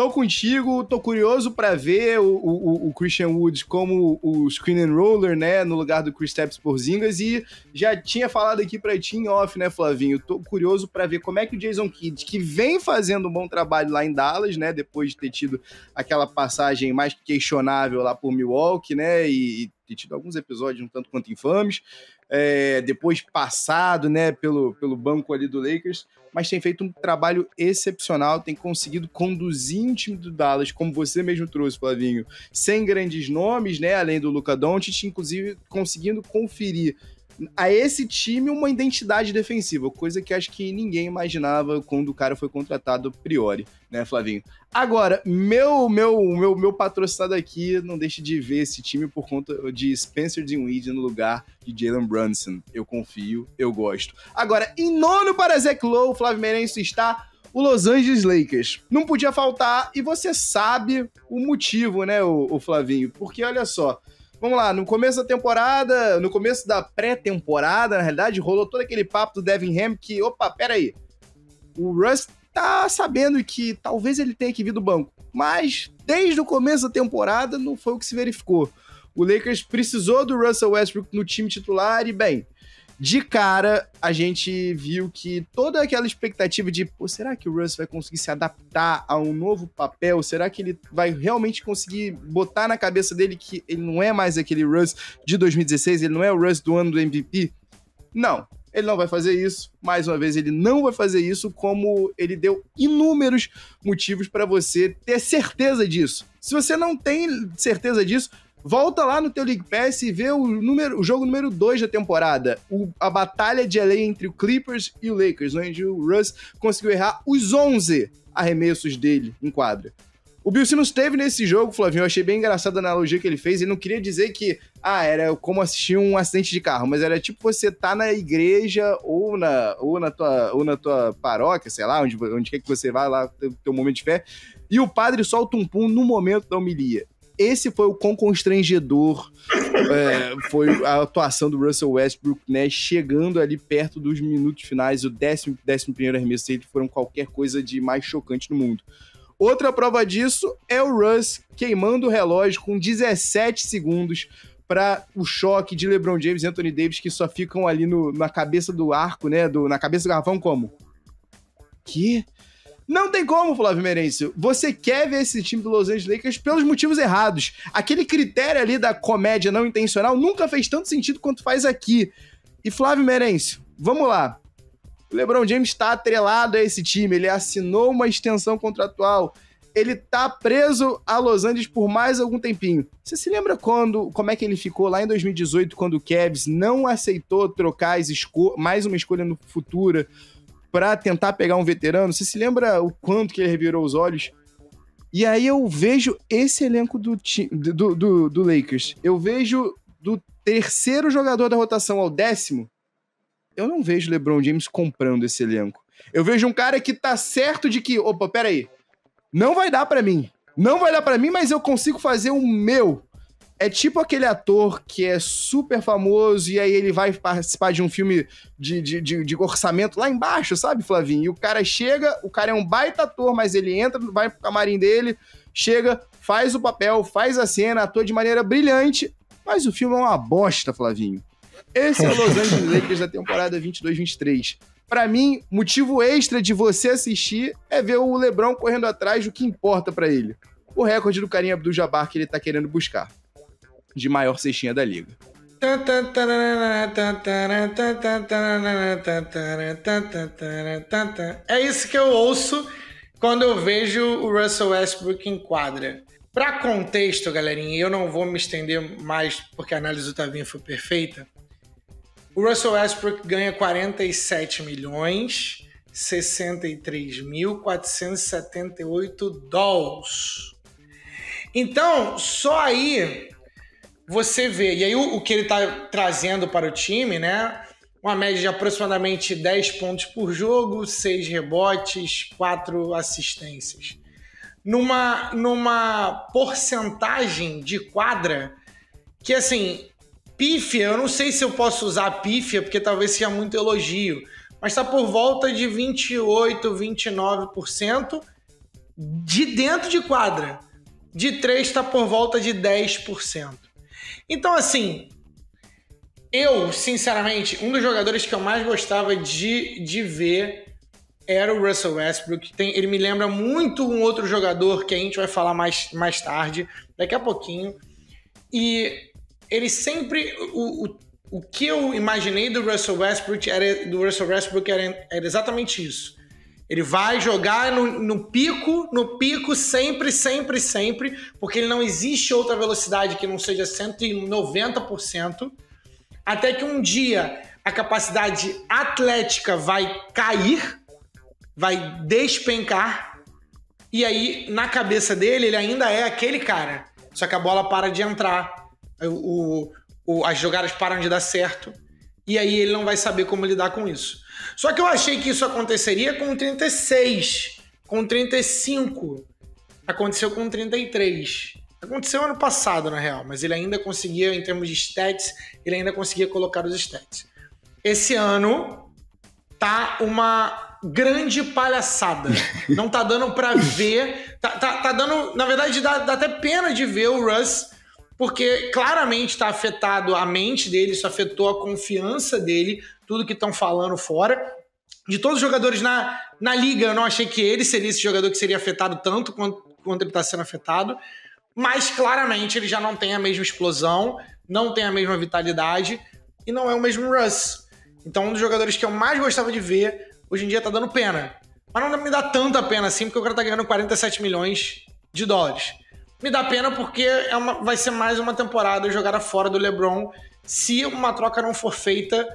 Tô contigo, tô curioso para ver o, o, o, Christian Wood como o screen and roller, né, no lugar do Chris Stapps Zingas e já tinha falado aqui pra ti em off, né, Flavinho? Tô curioso para ver como é que o Jason Kidd, que vem fazendo um bom trabalho lá em Dallas, né, depois de ter tido aquela passagem mais questionável lá por Milwaukee, né, e, e ter tido alguns episódios um tanto quanto infames, é, depois passado né, pelo, pelo banco ali do Lakers, mas tem feito um trabalho excepcional, tem conseguido conduzir o time do Dallas, como você mesmo trouxe, Flavinho, sem grandes nomes, né, além do Luca Doncic, inclusive conseguindo conferir a esse time uma identidade defensiva, coisa que acho que ninguém imaginava quando o cara foi contratado a priori, né, Flavinho? Agora, meu meu meu meu patrocinado aqui não deixe de ver esse time por conta de Spencer Dinwiddie no lugar de Jalen Brunson. Eu confio, eu gosto. Agora, em nono para Zach Lowe, Flávio Meirense está o Los Angeles Lakers. Não podia faltar, e você sabe o motivo, né, o, o Flavinho? Porque olha só, Vamos lá, no começo da temporada, no começo da pré-temporada, na realidade, rolou todo aquele papo do Devin Ham que, opa, peraí, o Russ tá sabendo que talvez ele tenha que vir do banco, mas desde o começo da temporada não foi o que se verificou. O Lakers precisou do Russell Westbrook no time titular e, bem, de cara, a gente viu que toda aquela expectativa de, pô, será que o Russ vai conseguir se adaptar a um novo papel? Será que ele vai realmente conseguir botar na cabeça dele que ele não é mais aquele Russ de 2016, ele não é o Russ do ano do MVP? Não, ele não vai fazer isso. Mais uma vez, ele não vai fazer isso, como ele deu inúmeros motivos para você ter certeza disso. Se você não tem certeza disso, Volta lá no teu League Pass e vê o, número, o jogo número 2 da temporada. O, a batalha de LA entre o Clippers e o Lakers, onde o Russ conseguiu errar os 11 arremessos dele em quadra. O Bill Simmons teve nesse jogo, Flavinho, eu achei bem engraçada a analogia que ele fez. Ele não queria dizer que, ah, era como assistir um acidente de carro, mas era tipo você tá na igreja ou na, ou na, tua, ou na tua paróquia, sei lá, onde, onde quer que você vá lá, ter teu momento de fé, e o padre solta um pum no momento da homilia esse foi o quão constrangedor é, foi a atuação do Russell Westbrook, né? Chegando ali perto dos minutos finais, o décimo, décimo primeiro arremesso dele foram qualquer coisa de mais chocante no mundo. Outra prova disso é o Russ queimando o relógio com 17 segundos para o choque de LeBron James e Anthony Davis, que só ficam ali no, na cabeça do arco, né? Do, na cabeça do garrafão, como? Que? Não tem como, Flávio Merencio. Você quer ver esse time do Los Angeles Lakers pelos motivos errados. Aquele critério ali da comédia não intencional nunca fez tanto sentido quanto faz aqui. E Flávio Merencio, vamos lá. O LeBron James está atrelado a esse time, ele assinou uma extensão contratual. ele tá preso a Los Angeles por mais algum tempinho. Você se lembra quando, como é que ele ficou lá em 2018, quando o Cavs não aceitou trocar mais uma escolha no futuro para tentar pegar um veterano? Você se lembra o quanto que ele revirou os olhos? E aí eu vejo esse elenco do, do, do, do Lakers. Eu vejo do terceiro jogador da rotação ao décimo. Eu não vejo LeBron James comprando esse elenco. Eu vejo um cara que tá certo de que, opa, peraí, não vai dar para mim. Não vai dar para mim, mas eu consigo fazer o meu. É tipo aquele ator que é super famoso e aí ele vai participar de um filme de, de, de, de, orçamento lá embaixo, sabe, Flavinho? E o cara chega, o cara é um baita ator, mas ele entra, vai pro camarim dele, chega, faz o papel, faz a cena, atua de maneira brilhante, mas o filme é uma bosta, Flavinho. Esse é o Los Angeles Lakers da temporada 22-23. Para mim, motivo extra de você assistir é ver o LeBron correndo atrás do que importa para ele. O recorde do Karim Abdul-Jabbar que ele tá querendo buscar. De maior cestinha da liga. É isso que eu ouço quando eu vejo o Russell Westbrook em quadra. Para contexto, galerinha, eu não vou me estender mais porque a análise do Tavinho foi perfeita. O Russell Westbrook ganha 47 milhões 63.478 dólares. Então, só aí você vê. E aí o, o que ele está trazendo para o time, né? Uma média de aproximadamente 10 pontos por jogo, 6 rebotes, 4 assistências. Numa, numa porcentagem de quadra que, assim, Pífia, eu não sei se eu posso usar pífia, porque talvez seja muito elogio, mas está por volta de 28, 29% de dentro de quadra. De 3 está por volta de 10%. Então, assim, eu, sinceramente, um dos jogadores que eu mais gostava de, de ver era o Russell Westbrook. Tem, ele me lembra muito um outro jogador que a gente vai falar mais, mais tarde, daqui a pouquinho. E ele sempre. O, o, o que eu imaginei do Russell Westbrook era, do Russell Westbrook era, era exatamente isso. Ele vai jogar no, no, pico, no pico, sempre, sempre, sempre, porque ele não existe outra velocidade que não seja 190%, até que um dia a capacidade atlética vai cair, vai despencar, e aí na cabeça dele ele ainda é aquele cara, só que a bola para de entrar o, o, as jogadas param de dar certo e aí ele não vai saber como lidar com isso. Só que eu achei que isso aconteceria com 36, com 35, aconteceu com 33. Aconteceu ano passado, na real, mas ele ainda conseguia, em termos de stats, ele ainda conseguia colocar os stats. Esse ano tá uma grande palhaçada. Não tá dando para ver. Tá, tá, tá, dando. Na verdade, dá, dá até pena de ver o Russ porque claramente está afetado a mente dele, isso afetou a confiança dele, tudo que estão falando fora. De todos os jogadores na, na liga, eu não achei que ele seria esse jogador que seria afetado tanto quanto, quanto ele está sendo afetado, mas claramente ele já não tem a mesma explosão, não tem a mesma vitalidade e não é o mesmo Russ. Então, um dos jogadores que eu mais gostava de ver, hoje em dia tá dando pena. Mas não me dá tanta pena assim, porque o cara tá ganhando 47 milhões de dólares. Me dá pena porque é uma, vai ser mais uma temporada jogada fora do LeBron se uma troca não for feita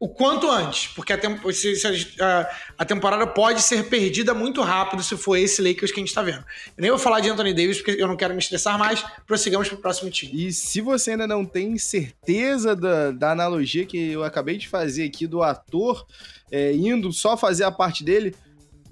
o quanto antes, porque a, se, se a, a, temporada pode ser perdida muito rápido se for esse Lakers que a gente tá vendo. Eu nem vou falar de Anthony Davis porque eu não quero me estressar mais, prossigamos pro próximo time. E se você ainda não tem certeza da, da analogia que eu acabei de fazer aqui do ator é, indo só fazer a parte dele,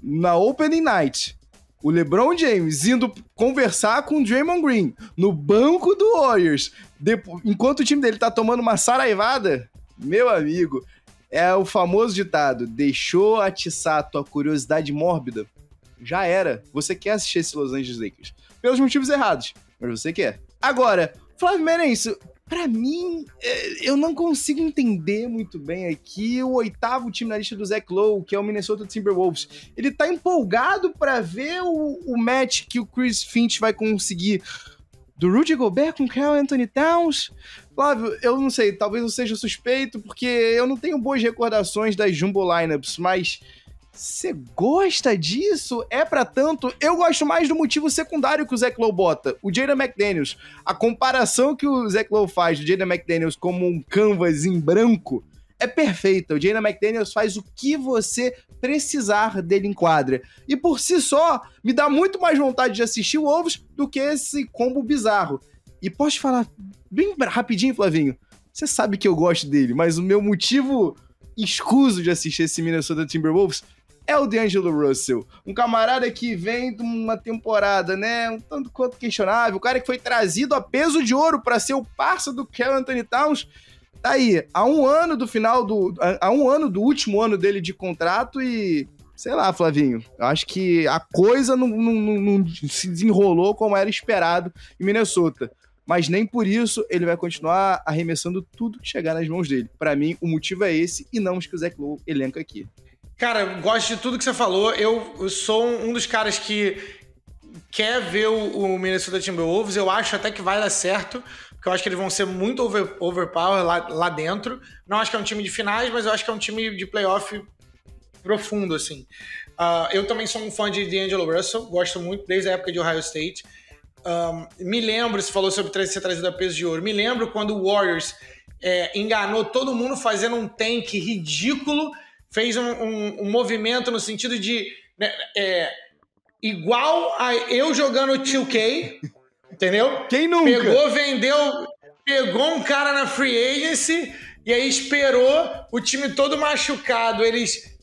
na Opening Night, o LeBron James indo conversar com o Draymond Green no banco do Warriors, depois, enquanto o time dele tá tomando uma saraivada, meu amigo, é o famoso ditado: deixou atiçar a tua curiosidade mórbida? Já era. Você quer assistir esse Los Angeles Lakers. Pelos motivos errados, mas você quer. Agora, Flávio Merenço, para mim, é, eu não consigo entender muito bem aqui o oitavo time na lista do Zach Lowe, que é o Minnesota Timberwolves. Ele tá empolgado para ver o, o match que o Chris Finch vai conseguir do Rudy Gobert com o Carl Anthony Towns. Flávio, eu não sei, talvez eu seja suspeito, porque eu não tenho boas recordações das Jumbo Lineups, mas Você gosta disso? É para tanto? Eu gosto mais do motivo secundário que o Zach Lowe bota. O Jaden McDaniels. A comparação que o Zach Lowe faz do Jaden McDaniels como um canvas em branco é perfeita. O Jaden McDaniels faz o que você precisar dele em quadra. E por si só, me dá muito mais vontade de assistir o Wolves do que esse combo bizarro. E posso te falar bem rapidinho, Flavinho? Você sabe que eu gosto dele, mas o meu motivo escuso de assistir esse Minnesota Timberwolves é o D'Angelo Russell. Um camarada que vem de uma temporada, né, um tanto quanto questionável. O cara que foi trazido a peso de ouro para ser o parça do Kel Anthony Towns. Tá aí, há um ano do final do. Há um ano do último ano dele de contrato e. Sei lá, Flavinho. Acho que a coisa não, não, não, não se desenrolou como era esperado em Minnesota mas nem por isso ele vai continuar arremessando tudo que chegar nas mãos dele. Para mim, o motivo é esse e não os que o Zach Lowe elenca aqui. Cara, gosto de tudo que você falou. Eu, eu sou um dos caras que quer ver o, o, Minnesota Timberwolves. Eu acho até que vai dar certo, porque eu acho que eles vão ser muito over, overpower lá, lá dentro. Não acho que é um time de finais, mas eu acho que é um time de playoff profundo, assim. Uh, eu também sou um fã de D'Angelo Russell, gosto muito desde a época de Ohio State. Um, me lembro, você falou sobre ser trazido a peso de ouro, me lembro quando o Warriors é, enganou todo mundo fazendo um tank ridículo fez um, um, um movimento no sentido de né, é, igual a eu jogando 2K, entendeu? Quem nunca? Pegou, vendeu, pegou um cara na free agency e aí esperou o time todo machucado. Eles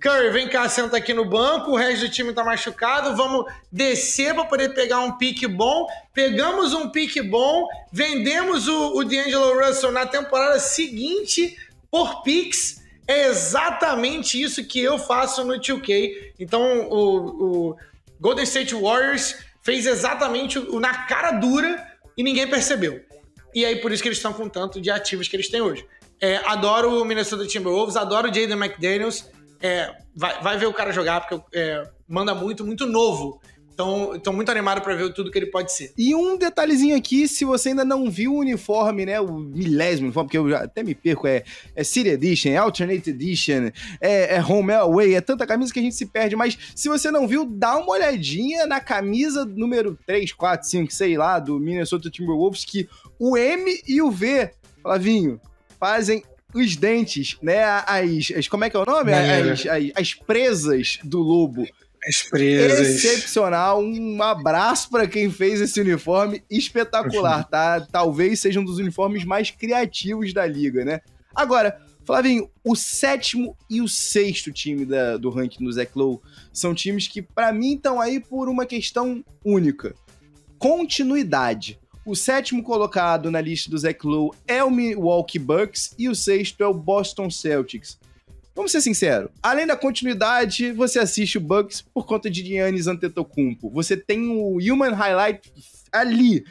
Curry, vem cá, senta aqui no banco, o resto do time tá machucado, vamos descer para poder pegar um pique bom. Pegamos um pique bom, vendemos o, o D'Angelo Russell na temporada seguinte por picks é exatamente isso que eu faço no 2K. Então, o, o Golden State Warriors fez exatamente o, na cara dura e ninguém percebeu. E aí, por isso que eles estão com tanto de ativos que eles têm hoje. É, adoro o Minnesota Timberwolves, adoro o Jaden McDaniels. É, vai, vai ver o cara jogar, porque é, manda muito, muito novo. Então, estou muito animado para ver tudo que ele pode ser. E um detalhezinho aqui, se você ainda não viu o uniforme, né, o milésimo uniforme, porque eu já até me perco, é, é City Edition, é Alternate Edition, é, é Home Away, é tanta camisa que a gente se perde, mas se você não viu, dá uma olhadinha na camisa número 3, 4, 5, sei lá, do Minnesota Timberwolves, que o M e o V, Flavinho, fazem os dentes, né, as, as como é que é o nome? As, as, as presas do lobo as presas. Excepcional. Um abraço para quem fez esse uniforme espetacular, tá? Talvez seja um dos uniformes mais criativos da liga, né? Agora, Flavinho, o sétimo e o sexto time da, do ranking do Zach Lowe são times que, para mim, estão aí por uma questão única: continuidade. O sétimo colocado na lista do Zach Lowe é o Milwaukee Bucks e o sexto é o Boston Celtics. Vamos ser sinceros, além da continuidade, você assiste o Bucks por conta de Giannis Antetokounmpo. Você tem o Human Highlight ali,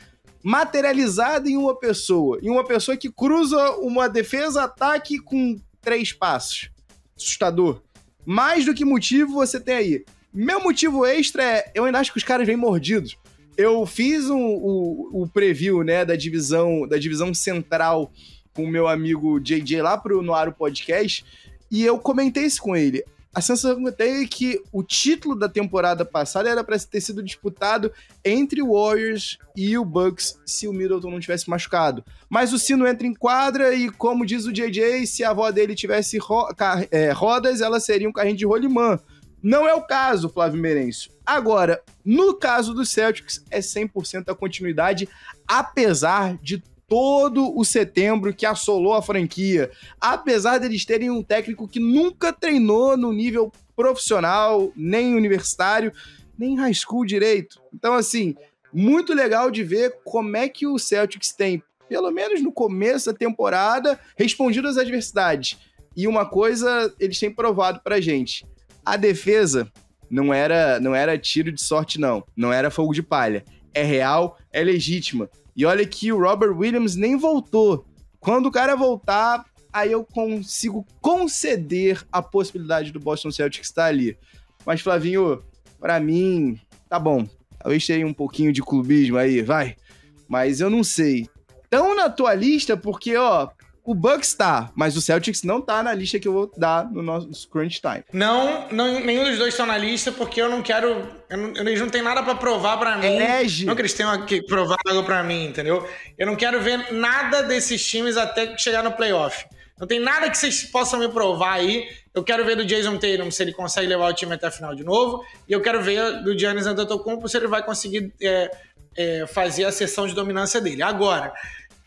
materializado em uma pessoa. Em uma pessoa que cruza uma defesa-ataque com três passos. Assustador. Mais do que motivo você tem aí. Meu motivo extra é, eu ainda acho que os caras vêm mordidos. Eu fiz um, o, o preview, né, da divisão, da divisão central com o meu amigo JJ lá pro Noaro Podcast e eu comentei isso com ele. A sensação que eu tenho é que o título da temporada passada era para ter sido disputado entre o Warriors e o Bucks se o Middleton não tivesse machucado. Mas o Sino entra em quadra e, como diz o JJ, se a avó dele tivesse ro é, rodas, ela seria um carrinho de rolimã. Não é o caso, Flávio Merencio. Agora, no caso do Celtics, é 100% a continuidade, apesar de todo o setembro que assolou a franquia, apesar deles terem um técnico que nunca treinou no nível profissional, nem universitário, nem high school direito. Então, assim, muito legal de ver como é que o Celtics tem, pelo menos no começo da temporada, respondido às adversidades. E uma coisa eles têm provado pra gente: a defesa não era, não era tiro de sorte, não. Não era fogo de palha. É real, é legítima. E olha que o Robert Williams nem voltou. Quando o cara voltar, aí eu consigo conceder a possibilidade do Boston Celtics estar ali. Mas, Flavinho, para mim, tá bom. Talvez tenha um pouquinho de clubismo aí, vai. Mas eu não sei. Tão na tua lista, porque, ó, O Bucks tá, mas o Celtics não tá na lista que eu vou dar no nosso crunch time. Não, não nenhum dos dois estão na lista porque eu não quero. Eu não, eles não têm nada para provar para mim. Elege. Não que eles tenham que provar algo para mim, entendeu? Eu não quero ver nada desses times até chegar no playoff. Não tem nada que vocês possam me provar aí. Eu quero ver do Jason Tatum se ele consegue levar o time até a final de novo. E eu quero ver do Giannis Antetokounmpo se ele vai conseguir é, é, fazer a sessão de dominância dele. Agora,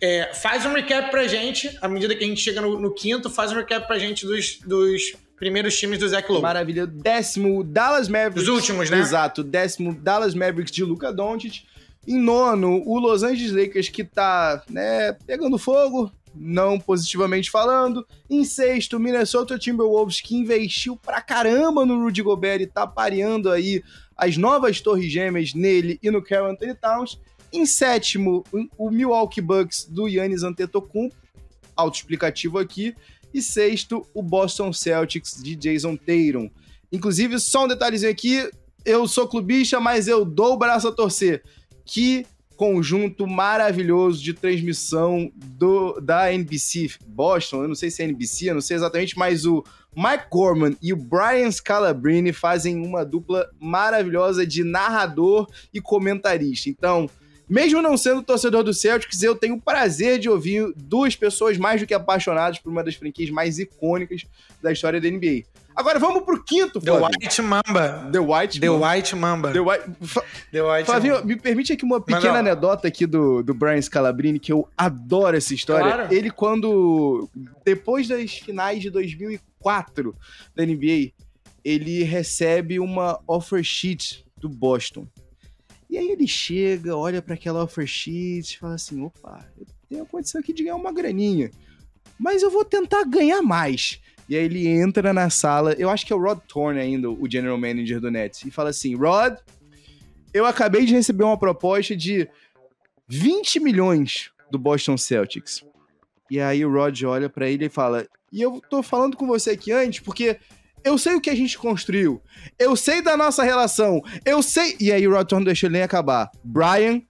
é, faz um recap pra gente, à medida que a gente chega no, no, quinto, faz um recap pra gente dos, dos primeiros times do Zach Lowe. Maravilha. Décimo, Dallas Mavericks. Os últimos, né? Exato. Décimo, Dallas Mavericks de Luca Doncic. Em nono, o Los Angeles Lakers, que tá, né, pegando fogo, não positivamente falando. Em sexto, Minnesota Timberwolves, que investiu pra caramba no Rudy Gobert e tá pareando aí as novas torres gêmeas nele e no Carl Anthony Towns. Em sétimo, o Milwaukee Bucks do Yannis Antetokounmpo, autoexplicativo aqui. E sexto, o Boston Celtics de Jason Tatum. Inclusive, só um detalhezinho aqui, eu sou clubista, mas eu dou o braço a torcer. Que conjunto maravilhoso de transmissão do, da NBC Boston, eu não sei se é NBC, eu não sei exatamente, mas o Mike Gorman e o Brian Scalabrini fazem uma dupla maravilhosa de narrador e comentarista. Então, mesmo não sendo torcedor do Celtics, eu tenho o prazer de ouvir duas pessoas mais do que apaixonadas por uma das franquias mais icônicas da história da NBA. Agora vamos pro quinto, The White Mamba. The White The Mamba. White Mamba. The White, The White Flavinho, Mamba. me permite aqui uma pequena anedota aqui do, do Brian Scalabrini, que eu adoro essa história. Claro. Ele, quando... Depois das finais de 2004 da NBA, ele recebe uma offer sheet do Boston. E aí ele chega, olha para aquela offer sheet e fala assim: opa, eu tenho a condição aqui de ganhar uma graninha, mas eu vou tentar ganhar mais. E aí ele entra na sala, eu acho que é o Rod Thorne ainda, o general manager do Nets, e fala assim: Rod, eu acabei de receber uma proposta de 20 milhões do Boston Celtics. E aí o Rod olha para ele e fala: E eu tô falando com você aqui antes porque eu sei o que a gente construiu. Eu sei da nossa relação. Eu sei. E aí o Rod Thorne deixa ele nem acabar. Brian,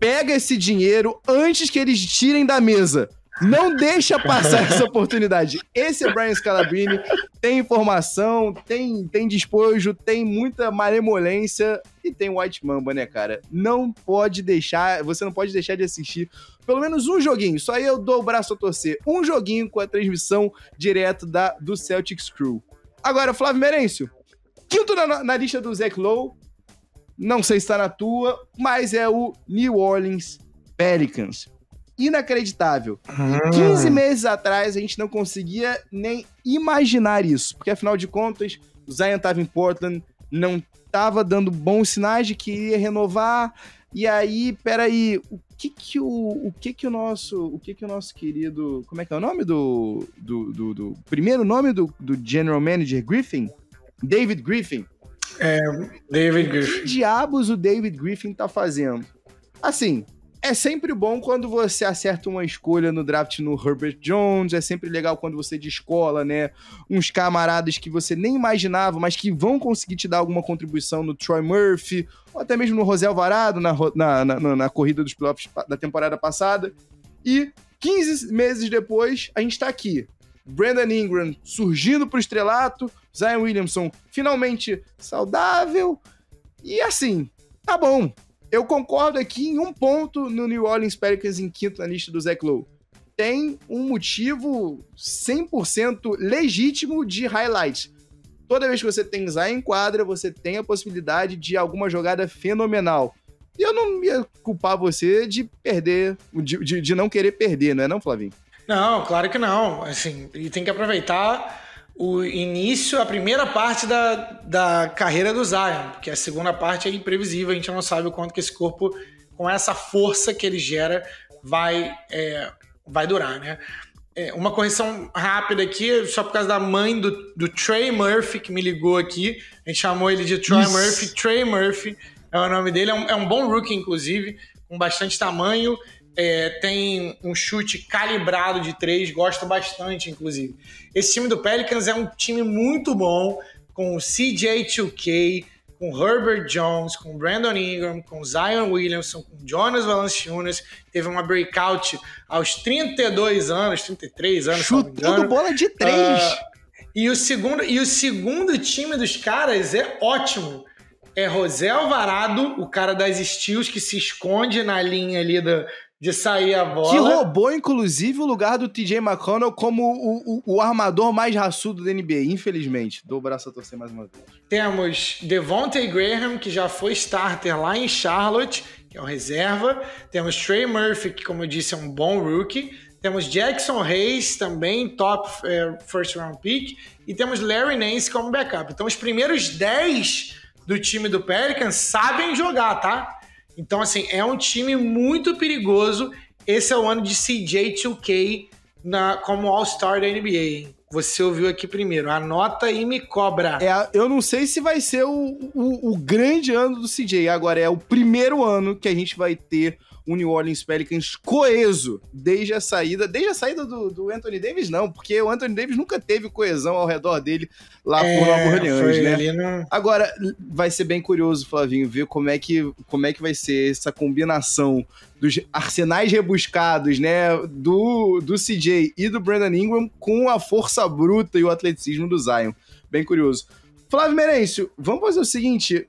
pega esse dinheiro antes que eles tirem da mesa. Não deixa passar essa oportunidade. Esse é Brian Scalabrini. Tem informação, tem, tem despojo, tem muita malemolência e tem White Mamba, né, cara? Não pode deixar, você não pode deixar de assistir pelo menos um joguinho. Só aí eu dou o braço a torcer. Um joguinho com a transmissão direto da, do Celtics Crew. Agora, Flávio Merencio, quinto na, na lista do Zach Lowe, não sei se está na tua, mas é o New Orleans Pelicans. Inacreditável. Hum. 15 meses atrás a gente não conseguia nem imaginar isso, porque afinal de contas, o Zion estava em Portland, não estava dando bons sinais de que ia renovar. E aí, peraí, o que que o, o que que o nosso, o que que o nosso querido, como é que é o nome do, do, do, do primeiro nome do, do general manager Griffin? David Griffin. É, David Griffin. Que diabos o David Griffin tá fazendo? Assim, é sempre bom quando você acerta uma escolha no draft no Herbert Jones, é sempre legal quando você descola, né? Uns camaradas que você nem imaginava, mas que vão conseguir te dar alguma contribuição no Troy Murphy, ou até mesmo no Rosé Alvarado, na, na, na, na corrida dos playoffs da temporada passada. E 15 meses depois, a gente tá aqui. Brandon Ingram surgindo pro estrelato, Zion Williamson finalmente saudável. E assim, tá bom. Eu concordo aqui em um ponto no New Orleans Pelicans em quinto na lista do Zach Lowe. Tem um motivo 100% legítimo de highlight. Toda vez que você tem Zay em quadra, você tem a possibilidade de alguma jogada fenomenal. E eu não ia culpar você de perder, de, de, de não querer perder, não é não, Flavinho? Não, claro que não. Assim, e tem que aproveitar o início, a primeira parte da, da carreira do Zion, porque a segunda parte é imprevisível, a gente não sabe o quanto que esse corpo, com essa força que ele gera, vai, é, vai durar, né? É, uma correção rápida aqui, só por causa da mãe do, do Trey Murphy, que me ligou aqui. A gente chamou ele de Troy Murphy. Trey Murphy é o nome dele. É um, é um bom rookie, inclusive, com bastante tamanho. É, tem um chute calibrado de três, gosto bastante, inclusive. Esse time do Pelicans é um time muito bom, com o CJ2K, com Herbert Jones, com Brandon Ingram, com Zion Williamson, com Jonas Valanciunas, teve uma breakout aos 32 anos, 33 anos, Chutando bola de três. Uh, e, o segundo, e o segundo time dos caras é ótimo. É José Alvarado, o cara das steals que se esconde na linha ali da, de sair a bola. Que roubou, inclusive, o lugar do TJ McConnell como o, o, o, armador mais raçudo da NBA, infelizmente. Dou o braço a torcer mais uma vez. Temos Devontae Graham, que já foi starter lá em Charlotte, que é o reserva. Temos Trey Murphy, que, como eu disse, é um bom rookie. Temos Jackson Hayes, também top é, first round pick. E temos Larry Nance como backup. Então, os primeiros 10 do time do Pelicans sabem jogar, tá? Então, assim, é um time muito perigoso. Esse é o ano de CJ2K na, como All-Star da NBA. Você ouviu aqui primeiro. Anota e me cobra. É, eu não sei se vai ser o, o, o grande ano do CJ. Agora, é o primeiro ano que a gente vai ter o New Orleans Pelicans coeso desde a saída, desde a saída do, do, Anthony Davis, não, porque o Anthony Davis nunca teve coesão ao redor dele lá é, por Nova Orleans, né? No... Agora, vai ser bem curioso, Flavinho, ver como é que, como é que vai ser essa combinação dos arsenais rebuscados, né, do, do CJ e do Brandon Ingram com a força bruta e o atleticismo do Zion. Bem curioso. Flávio Merencio, vamos fazer o seguinte: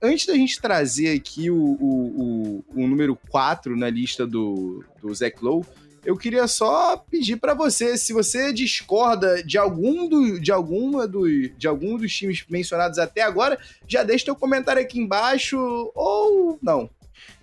antes da gente trazer aqui o, o, o, o número 4 na lista do, do Zach Lowe, eu queria só pedir para você, se você discorda de algum, do, de, alguma do, de algum dos times mencionados até agora, já deixa teu comentário aqui embaixo ou não.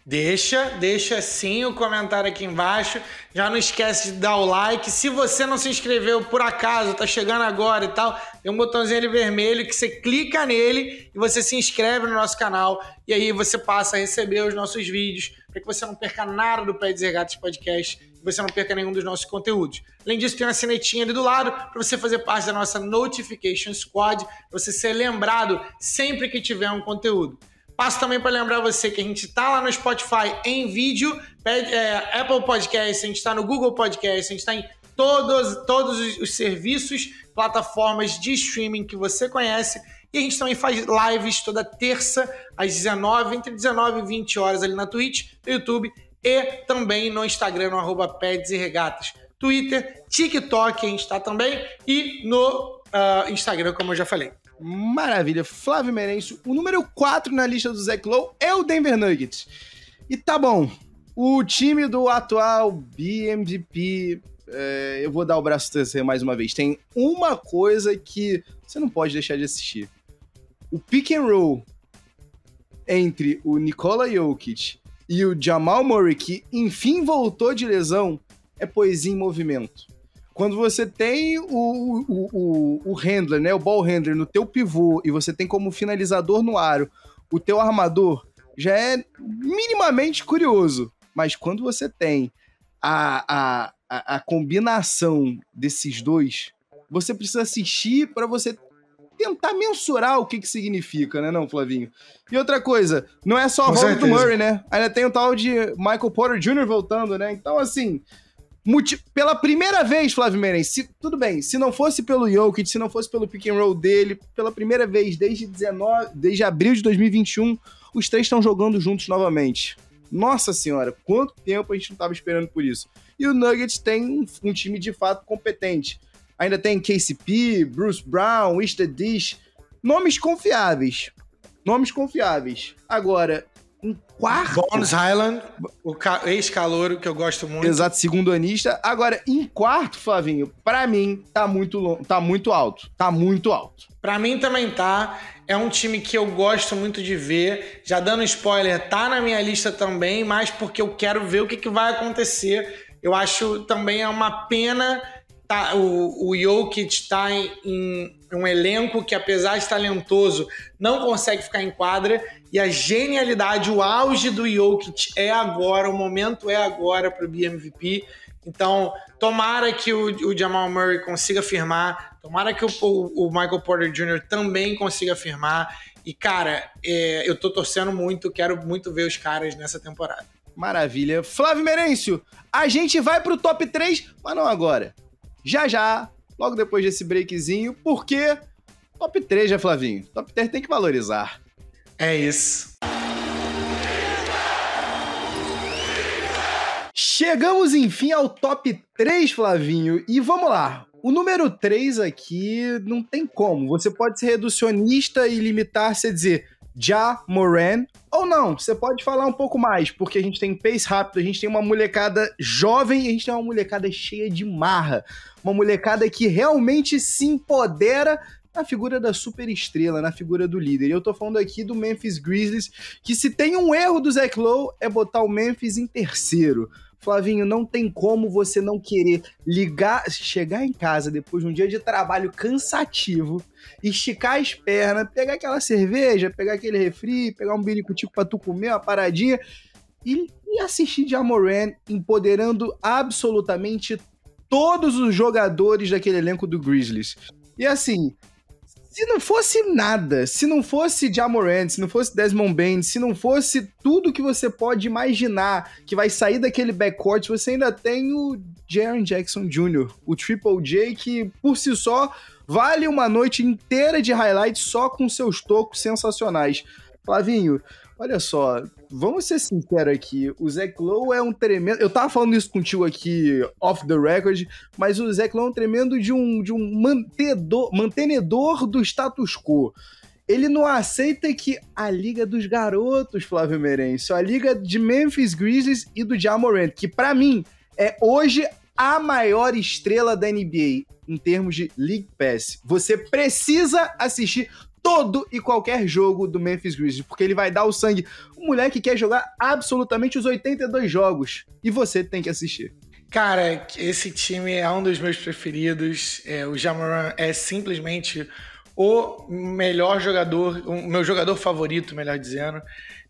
Deixa, deixa sim o comentário aqui embaixo. Já não esquece de dar o like. Se você não se inscreveu por acaso, tá chegando agora e tal, tem um botãozinho ali vermelho que você clica nele e você se inscreve no nosso canal. E aí você passa a receber os nossos vídeos para que você não perca nada do Pé Regatas Podcast e você não perca nenhum dos nossos conteúdos. Além disso, tem uma sinetinha ali do lado para você fazer parte da nossa Notification Squad, para você ser lembrado sempre que tiver um conteúdo. Passo também para lembrar você que a gente está lá no Spotify em vídeo, é, Apple Podcast, a gente está no Google Podcast, a gente está em todos, todos os serviços, plataformas de streaming que você conhece. E a gente também faz lives toda terça, às 19, entre 19 e 20 horas ali na Twitch, no YouTube e também no Instagram, no arroba Peds e Regatas. Twitter, TikTok, a gente está também, e no uh, Instagram, como eu já falei. Maravilha. Flávio Merencio, o número 4 na lista do Zach Lowe é o Denver Nuggets. E tá bom, o time do atual BMVP, é, eu vou dar o braço terceiro mais uma vez, tem uma coisa que você não pode deixar de assistir. O pick and roll entre o Nikola Jokic e o Jamal Murray, que enfim voltou de lesão, é poesia em movimento. Quando você tem o, o, o, o handler, né, o ball handler no teu pivô e você tem como finalizador no aro o teu armador, já é minimamente curioso. Mas quando você tem a, a, a, a combinação desses dois, você precisa assistir para você tentar mensurar o que que significa, né, não, Flavinho? E outra coisa, não é só a volta do Murray, né? Ainda tem o tal de Michael Porter Jr. voltando, né? Então, assim. Pela primeira vez, Flávio Meirense, se... tudo bem, se não fosse pelo Jokic, se não fosse pelo pick and roll dele, pela primeira vez desde, 19... desde abril de 2021, os três estão jogando juntos novamente. Nossa senhora, quanto tempo a gente não estava esperando por isso. E o Nuggets tem um, um, time de fato competente. Ainda tem KCP, Bruce Brown, Easter Dish, nomes confiáveis. Nomes confiáveis. Agora, quarto. Bones Highland, o ex-calouro que eu gosto muito. Exato, segundo anista. Agora, em quarto, Flavinho, para mim tá muito, tá muito alto. Tá muito alto. Para mim também tá. É um time que eu gosto muito de ver. Já dando spoiler, tá na minha lista também, mas porque eu quero ver o que, que vai acontecer. Eu acho também é uma pena tá, o, o Jokic tá em, em um elenco que, apesar de talentoso, não consegue ficar em quadra. E a genialidade, o auge do Jokic é agora, o momento é agora para o BMVP. Então, tomara que o, o, Jamal Murray consiga firmar, tomara que o, o, Michael Porter Jr. também consiga firmar. E, cara, é, eu tô torcendo muito, quero muito ver os caras nessa temporada. Maravilha. Flávio Merencio, a gente vai pro top 3, mas não agora. Já já, logo depois desse breakzinho, porque top 3 já, Flavinho. Top 3 tem que valorizar. É isso. Chegamos enfim ao top 3, Flavinho, e vamos lá. O número 3 aqui não tem como. Você pode ser reducionista e limitar-se a dizer Ja Moran, ou não, você pode falar um pouco mais, porque a gente tem pace rápido, a gente tem uma molecada jovem e a gente tem uma molecada cheia de marra. Uma molecada que realmente se empodera na figura da super estrela, na figura do líder. E eu tô falando aqui do Memphis Grizzlies, que se tem um erro do Zach Lowe é botar o Memphis em terceiro. Flavinho, não tem como você não querer ligar, chegar em casa depois de um dia de trabalho cansativo, esticar as pernas, pegar aquela cerveja, pegar aquele refri, pegar um biricutico pra tu comer, uma paradinha e, e assistir Jamoran empoderando absolutamente todos os jogadores daquele elenco do Grizzlies. E assim, se não fosse nada, se não fosse Jamorant, se não fosse Desmond Bain, se não fosse tudo que você pode imaginar que vai sair daquele backcourt, você ainda tem o Jaron Jackson Jr., o Triple J, que por si só vale uma noite inteira de highlights só com seus tocos sensacionais. Flavinho, olha só, vamos ser sinceros aqui, o Zach Lowe é um tremendo. Eu tava falando isso contigo aqui off the record, mas o Zach Lowe é um tremendo de um, de um mantedor, mantenedor do status quo. Ele não aceita que a liga dos garotos, Flávio Merencio, a liga de Memphis Grizzlies e do Jamorant, que para mim é hoje a maior estrela da NBA em termos de League Pass. Você precisa assistir todo e qualquer jogo do Memphis Grizzlies, porque ele vai dar o sangue. O moleque quer jogar absolutamente os 82 jogos e você tem que assistir. Cara, esse time é um dos meus preferidos. É, o Jamoran é simplesmente o melhor jogador, o meu jogador favorito, melhor dizendo.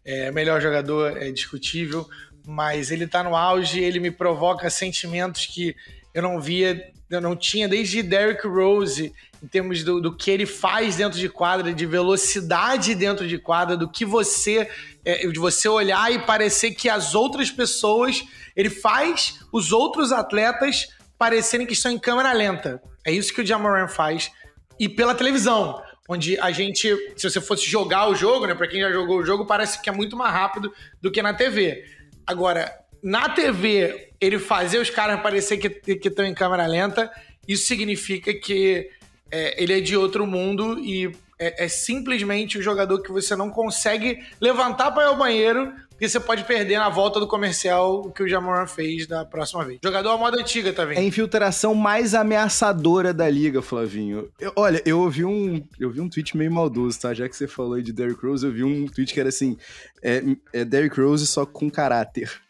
É, melhor jogador é discutível, mas ele tá no auge, ele me provoca sentimentos que eu não via, eu não tinha desde Derrick Rose em termos do, do, que ele faz dentro de quadra, de velocidade dentro de quadra, do que você. É, de você olhar e parecer que as outras pessoas. Ele faz os outros atletas parecerem que estão em câmera lenta. É isso que o Jamoran faz. E pela televisão, onde a gente, se você fosse jogar o jogo, né, para quem já jogou o jogo, parece que é muito mais rápido do que na TV. Agora, na TV, ele fazer os caras parecer que estão em câmera lenta, isso significa que é, ele é de outro mundo e é, é, simplesmente o jogador que você não consegue levantar para ir ao banheiro, porque você pode perder na volta do comercial o que o Jamoran fez da próxima vez. Jogador à moda antiga, tá vendo? É a infiltração mais ameaçadora da liga, Flavinho. Eu, olha, eu ouvi um, eu vi um tweet meio maldoso, tá? Já que você falou aí de Derrick Rose, eu vi um tweet que era assim: é, é Derrick Rose só com caráter.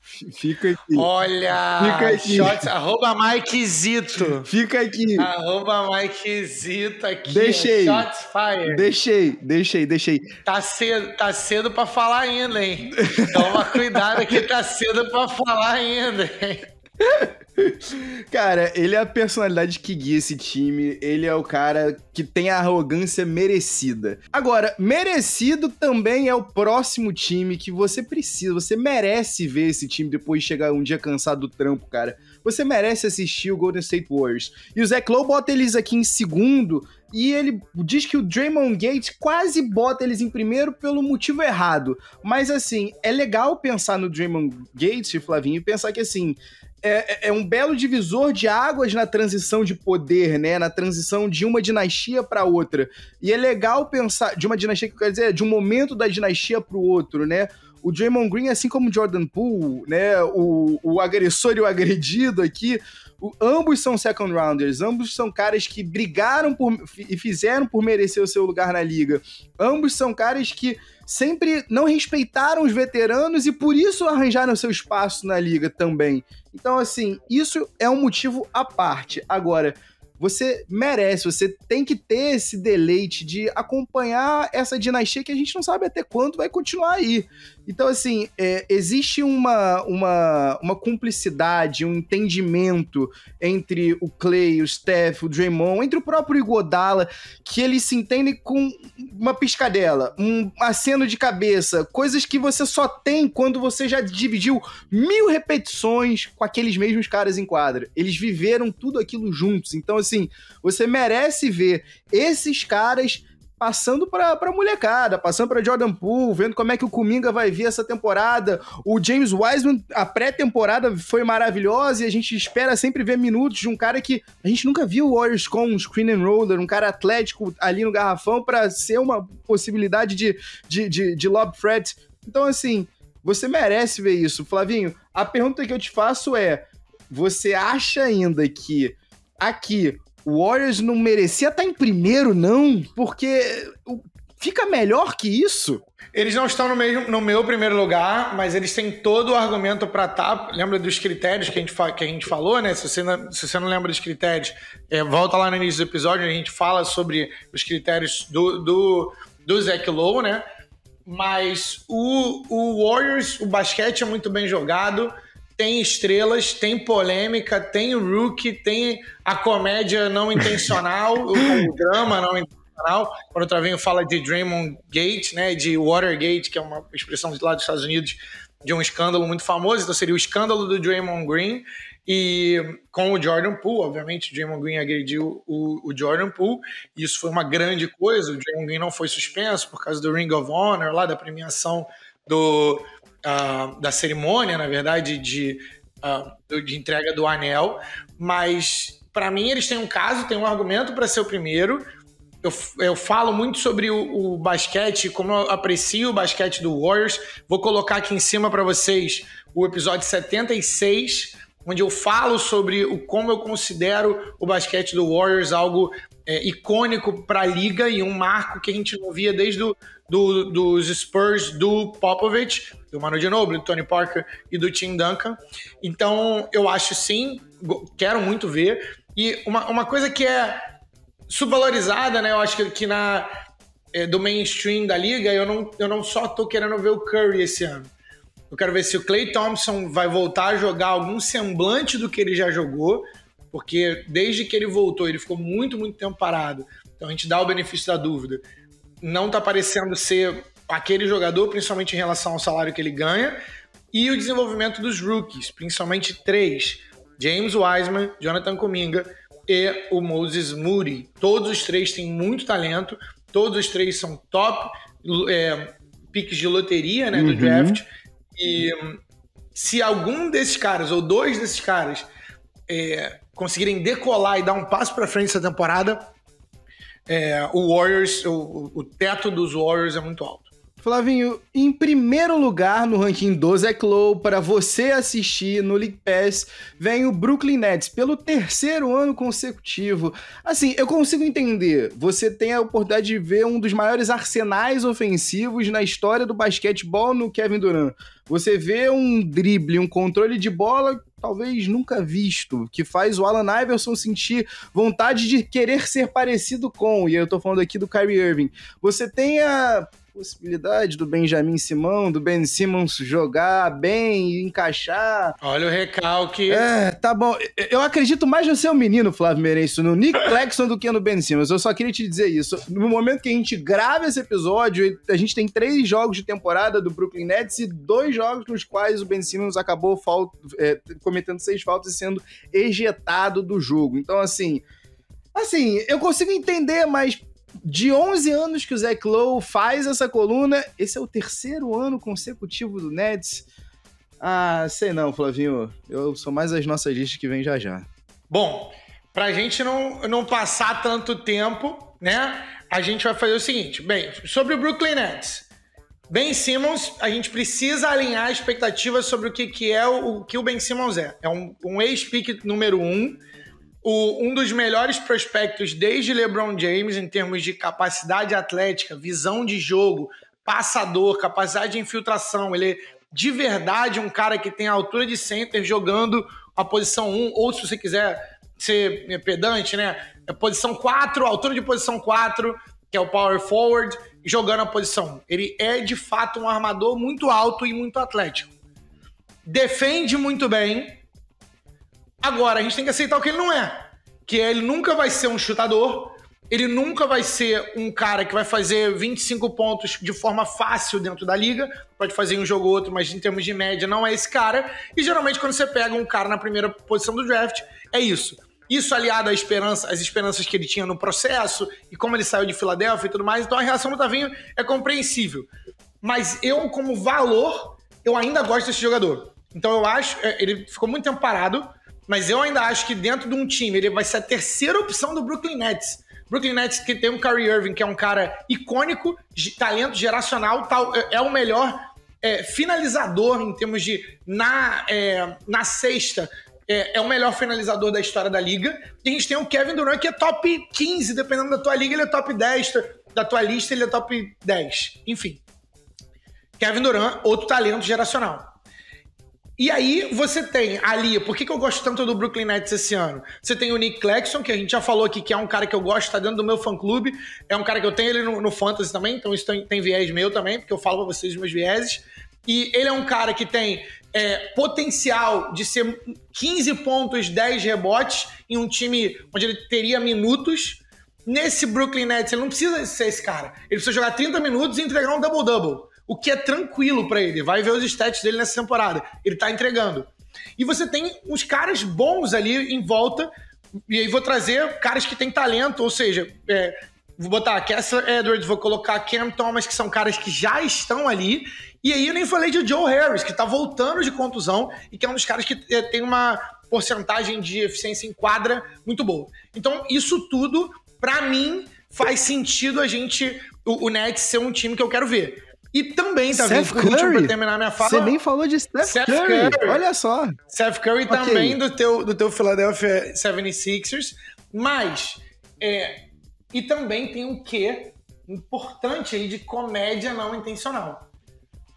Fica aqui. Olha! Fica aqui. Shots, arroba Mike Zito. Fica aqui. Arroba Mike Zito aqui. Deixei. Shots fire. Deixei, deixei, deixei. Tá cedo, tá cedo pra falar ainda, hein? Toma cuidado que tá cedo pra falar ainda, hein? Cara, ele é a personalidade que guia esse time. Ele é o cara que tem a arrogância merecida. Agora, merecido também é o próximo time que você precisa, você merece ver esse time depois de chegar um dia cansado do trampo, cara. Você merece assistir o Golden State Warriors. E o Zach Lowe bota eles aqui em segundo e ele diz que o Draymond Gates quase bota eles em primeiro pelo motivo errado. Mas assim, é legal pensar no Draymond Gates, Flavinho, e pensar que assim, é, é, é um belo divisor de águas na transição de poder, né? Na transição de uma dinastia para outra. E é legal pensar de uma dinastia que quer dizer de um momento da dinastia para o outro, né? O Draymond Green, assim como o Jordan Poole, né? O, o agressor e o agredido aqui, o, ambos são second rounders, ambos são caras que brigaram por, e fizeram por merecer o seu lugar na liga. Ambos são caras que sempre não respeitaram os veteranos e por isso arranjaram seu espaço na liga também. Então, assim, isso é um motivo à parte. Agora, você merece, você tem que ter esse deleite de acompanhar essa dinastia que a gente não sabe até quando vai continuar aí. Então, assim, é, existe uma, uma, uma cumplicidade, um entendimento entre o Clay, o Steph, o Draymond, entre o próprio Igodala, que eles se entendem com uma piscadela, um aceno de cabeça, coisas que você só tem quando você já dividiu mil repetições com aqueles mesmos caras em quadra. Eles viveram tudo aquilo juntos. Então, assim, você merece ver esses caras passando pra, pra molecada, passando pra Jordan Poole, vendo como é que o Kuminga vai vir essa temporada. O James Wiseman, a pré-temporada foi maravilhosa e a gente espera sempre ver minutos de um cara que a gente nunca viu o Warriors com um screen and roller, um cara atlético ali no garrafão para ser uma possibilidade de, de, de, de lob threat. Então, assim, você merece ver isso. Flavinho, a pergunta que eu te faço é: você acha ainda que aqui o Warriors não merecia estar em primeiro, não? Porque fica melhor que isso? Eles não estão no, mesmo, no meu primeiro lugar, mas eles têm todo o argumento para estar. Tá. Lembra dos critérios que a gente, que a gente falou, né? Se você não, se você não lembra dos critérios, é, volta lá no início do episódio, a gente fala sobre os critérios do, do, do Zach Lowe, né? Mas o, o Warriors, o basquete é muito bem jogado tem estrelas, tem polêmica, tem rookie, tem a comédia não intencional, o, drama não intencional. Quando o Travinho fala de Draymond Gate, né, de Watergate, que é uma expressão de lá dos Estados Unidos, de um escândalo muito famoso, então seria o escândalo do Draymond Green, e com o Jordan Poole, obviamente, o Draymond Green agrediu o, o, Jordan Poole, e isso foi uma grande coisa, o Draymond Green não foi suspenso por causa do Ring of Honor, lá da premiação do, uh, da cerimônia, na verdade, de, uh, de entrega do anel, mas para mim eles têm um caso, têm um argumento para ser o primeiro. Eu, eu falo muito sobre o, o, basquete, como eu aprecio o basquete do Warriors. Vou colocar aqui em cima para vocês o episódio 76, onde eu falo sobre o como eu considero o basquete do Warriors algo é, icônico para a liga e um marco que a gente não via desde do, do, dos Spurs do Popovich, do Manu Ginobili, do Tony Parker e do Tim Duncan. Então, eu acho sim, quero muito ver. E uma, uma coisa que é subvalorizada, né? Eu acho que, que na é, do mainstream da liga, eu não, eu não só tô querendo ver o Curry esse ano. Eu quero ver se o Clay Thompson vai voltar a jogar algum semblante do que ele já jogou, porque desde que ele voltou, ele ficou muito, muito tempo parado. Então a gente dá o benefício da dúvida. Não tá parecendo ser aquele jogador, principalmente em relação ao salário que ele ganha, e o desenvolvimento dos rookies, principalmente três: James Wiseman, Jonathan Kuminga e o Moses Moody. Todos os três têm muito talento, todos os três são top é, piques de loteria né, do uhum. draft. E se algum desses caras, ou dois desses caras, é, conseguirem decolar e dar um passo para frente essa temporada, é, o Warriors, o, o teto dos Warriors é muito alto. Flavinho, em primeiro lugar no ranking do Zach Lowe, para você assistir no League Pass, vem o Brooklyn Nets pelo terceiro ano consecutivo. Assim, eu consigo entender. Você tem a oportunidade de ver um dos maiores arsenais ofensivos na história do basquetebol no Kevin Durant. Você vê um drible, um controle de bola talvez nunca visto, que faz o Alan Iverson sentir vontade de querer ser parecido com, e eu tô falando aqui do Kyrie Irving. Você tem a possibilidade do Benjamin Simão, do Ben Simmons jogar bem e encaixar. Olha o recalque. É, tá bom. Eu acredito mais no seu menino, Flávio Merenço, no Nick Claxton do que no Ben Simmons. Eu só queria te dizer isso. No momento que a gente grava esse episódio, a gente tem três jogos de temporada do Brooklyn Nets e dois jogos nos quais o Ben Simmons acabou falta, é, cometendo seis faltas e sendo ejetado do jogo. Então, assim. Assim, eu consigo entender, mas de 11 anos que o Zach Lowe faz essa coluna, esse é o terceiro ano consecutivo do Nets. Ah, sei não, Flavinho. Eu sou mais as nossas listas que vem já já. Bom, pra gente não, não passar tanto tempo, né? A gente vai fazer o seguinte. Bem, sobre o Brooklyn Nets. Ben Simmons, a gente precisa alinhar expectativas sobre o que, que é o, o que o Ben Simmons é. É um, um ex-pick número um o, um dos melhores prospectos desde LeBron James em termos de capacidade atlética, visão de jogo, passador, capacidade de infiltração. Ele é de verdade um cara que tem a altura de center jogando a posição 1, ou se você quiser ser pedante, né? A posição 4, altura de posição 4, que é o power forward, jogando a posição 1. Ele é de fato um armador muito alto e muito atlético. Defende muito bem, Agora, a gente tem que aceitar o que ele não é. Que é, ele nunca vai ser um chutador, ele nunca vai ser um cara que vai fazer 25 pontos de forma fácil dentro da liga. Pode fazer um jogo ou outro, mas em termos de média não é esse cara. E geralmente quando você pega um cara na primeira posição do draft, é isso. Isso aliado à esperança, às esperanças que ele tinha no processo e como ele saiu de Filadélfia e tudo mais. Então a reação do Tavinho é compreensível. Mas eu, como valor, eu ainda gosto desse jogador. Então eu acho, é, ele ficou muito tempo parado, mas eu ainda acho que dentro de um time ele vai ser a terceira opção do Brooklyn Nets. Brooklyn Nets que tem um Kyrie Irving, que é um cara icônico, talento geracional, tal, é, é o melhor é, finalizador em termos de na, é, na sexta. É, é, o melhor finalizador da história da liga. E a gente tem o Kevin Durant, que é top 15, dependendo da tua liga, ele é top 10, da tua lista, ele é top 10. Enfim. Kevin Durant, outro talento geracional. E aí você tem ali, por que, que eu gosto tanto do Brooklyn Nets esse ano? Você tem o Nick Claxton, que a gente já falou aqui, que é um cara que eu gosto, tá dentro do meu fã-clube. É um cara que eu tenho ele no, no Fantasy também, então isso tem, tem viés meu também, porque eu falo pra vocês os meus vieses. E ele é um cara que tem é, potencial de ser 15 pontos, 10 rebotes em um time onde ele teria minutos. Nesse Brooklyn Nets, ele não precisa ser esse cara. Ele precisa jogar 30 minutos e entregar um double-double o que é tranquilo para ele. Vai ver os stats dele nessa temporada. Ele tá entregando. E você tem uns caras bons ali em volta, e aí vou trazer caras que têm talento, ou seja, é, vou botar Kessler Edwards, vou colocar Cam Thomas, que são caras que já estão ali. E aí eu nem falei de Joe Harris, que tá voltando de contusão e que é um dos caras que é, tem uma porcentagem de eficiência em quadra muito boa. Então, isso tudo, para mim, faz sentido a gente, o, o Nets ser um time que eu quero ver. E também, tá vendo? Por último, pra terminar minha fala. Você nem falou de Steph, Steph Curry. Curry. Olha só. Steph Curry okay. também do teu, do teu Philadelphia 76ers. Mas, é, e também tem um quê importante aí de comédia não intencional.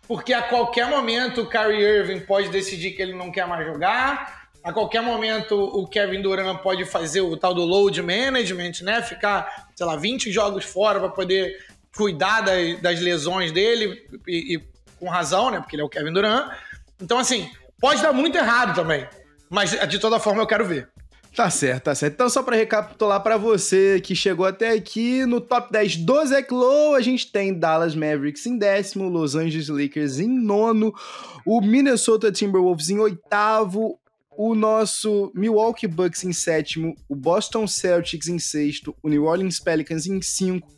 Porque a qualquer momento o Kyrie Irving pode decidir que ele não quer mais jogar. A qualquer momento o Kevin Durant pode fazer o tal do load management, né? Ficar, sei lá, 20 jogos fora para poder cuidar das, das lesões dele, e, e, com razão, né? Porque ele é o Kevin Durant. Então, assim, pode dar muito errado também. Mas de toda forma eu quero ver. Tá certo, tá certo. Então, só para recapitular para você que chegou até aqui, no top 10 do Zach a gente tem Dallas Mavericks em décimo, Los Angeles Lakers em nono, o Minnesota Timberwolves em oitavo, o nosso Milwaukee Bucks em sétimo, o Boston Celtics em sexto, o New Orleans Pelicans em cinco,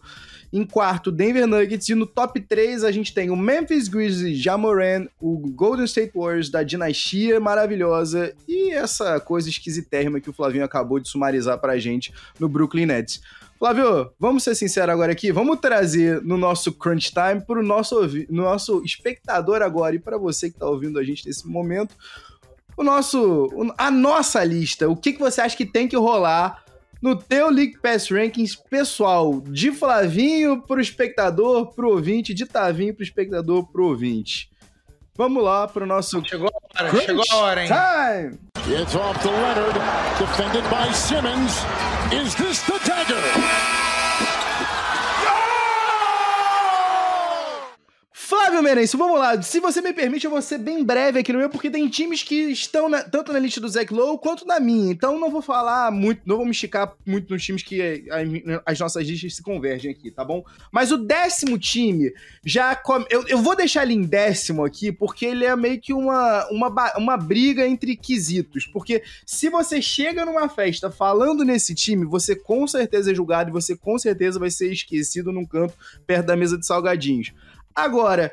em quarto, Denver Nuggets. E no top 3 a gente tem o Memphis Grizzlies, Jamoran, o Golden State Warriors da dinastia maravilhosa e essa coisa esquisitérrima que o Flavinho acabou de sumarizar pra gente no Brooklyn Nets. Flávio, vamos ser sinceros agora aqui, vamos trazer no nosso crunch time para o nosso, nosso espectador agora e para você que está ouvindo a gente nesse momento, o nosso, a nossa lista. O que, que você acha que tem que rolar no teu League Pass Rankings pessoal, de Flavinho pro espectador, pro ouvinte, de Tavinho pro espectador, pro ouvinte. Vamos lá pro nosso. Chegou a hora, chegou a hora, hein? Time! It's off to Leonard, defended by Simmons. Is this the dagger? Flávio Merencio, vamos lá. Se você me permite, eu vou ser bem breve aqui no meu, porque tem times que estão na, tanto na lista do Zach Lowe quanto na minha. Então não vou falar muito, não vou me esticar muito nos times que as nossas listas se convergem aqui, tá bom? Mas o décimo time já. Eu, eu vou deixar ele em décimo aqui, porque ele é meio que uma, uma, uma briga entre quesitos. Porque se você chega numa festa falando nesse time, você com certeza é julgado e você com certeza vai ser esquecido num canto perto da mesa de salgadinhos. Agora,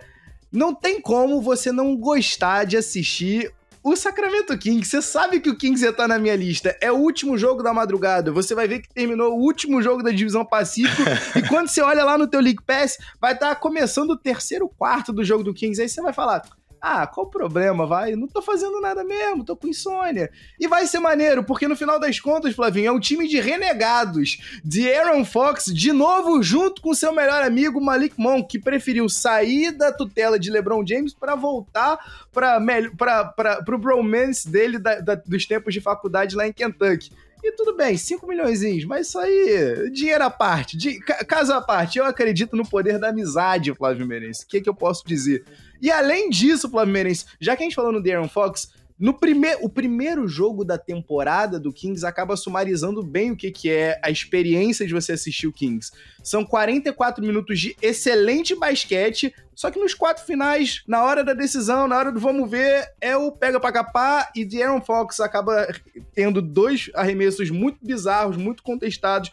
não tem como você não gostar de assistir o Sacramento Kings. Você sabe que o Kings ia tá na minha lista. É o último jogo da madrugada. Você vai ver que terminou o último jogo da Divisão Pacífico. e quando você olha lá no teu League Pass, vai estar tá começando o terceiro quarto do jogo do Kings. Aí você vai falar: ah, qual o problema, vai? Não tô fazendo nada mesmo, tô com insônia. E vai ser maneiro, porque no final das contas, Flavinho, é um time de renegados, de Aaron Fox, de novo junto com seu melhor amigo Malik Monk, que preferiu sair da tutela de LeBron James para voltar para o bromance dele da, da, dos tempos de faculdade lá em Kentucky. E tudo bem, 5 milhões, mas isso aí, dinheiro à parte, de, caso à parte, eu acredito no poder da amizade, Flávio Merense. O que, que eu posso dizer? E além disso, Flamengo já que a gente falou no Darren Fox, no primeiro, o primeiro jogo da temporada do Kings acaba sumarizando bem o que, que é a experiência de você assistir o Kings. São 44 minutos de excelente basquete, só que nos quatro finais, na hora da decisão, na hora do vamos ver, é o pega pra capar e de Aaron Fox acaba tendo dois arremessos muito bizarros, muito contestados,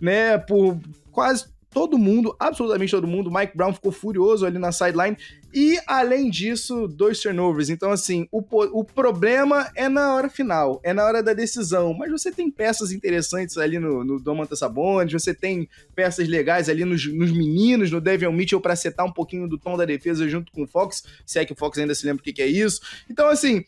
né, por quase todo mundo, absolutamente todo mundo. Mike Brown ficou furioso ali na sideline. E, além disso, dois turnovers. Então, assim, o, o problema é na hora final, é na hora da decisão. Mas você tem peças interessantes ali no, no Domantas Sabonis, você tem peças legais ali nos, nos meninos, no Devin Mitchell, para setar um pouquinho do tom da defesa junto com o Fox, se é que o Fox ainda se lembra o que, que é isso. Então, assim,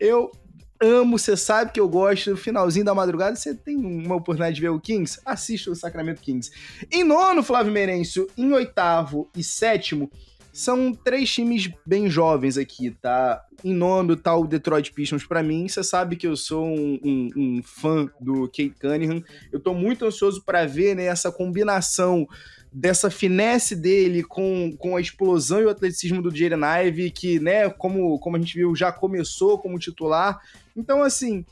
eu amo, você sabe que eu gosto. Finalzinho da madrugada, você tem uma oportunidade de ver o Kings? Assista o Sacramento Kings. Em nono, Flávio Merencio. Em oitavo e sétimo, são três times bem jovens aqui, tá? Em nono tá o Detroit Pistons para mim. Você sabe que eu sou um, um, um, fã do Kate Cunningham. Eu tô muito ansioso para ver né, essa combinação dessa finesse dele com, com a explosão e o atleticismo do Jaden Ive, que, né, como, como a gente viu, já começou como titular. Então, assim,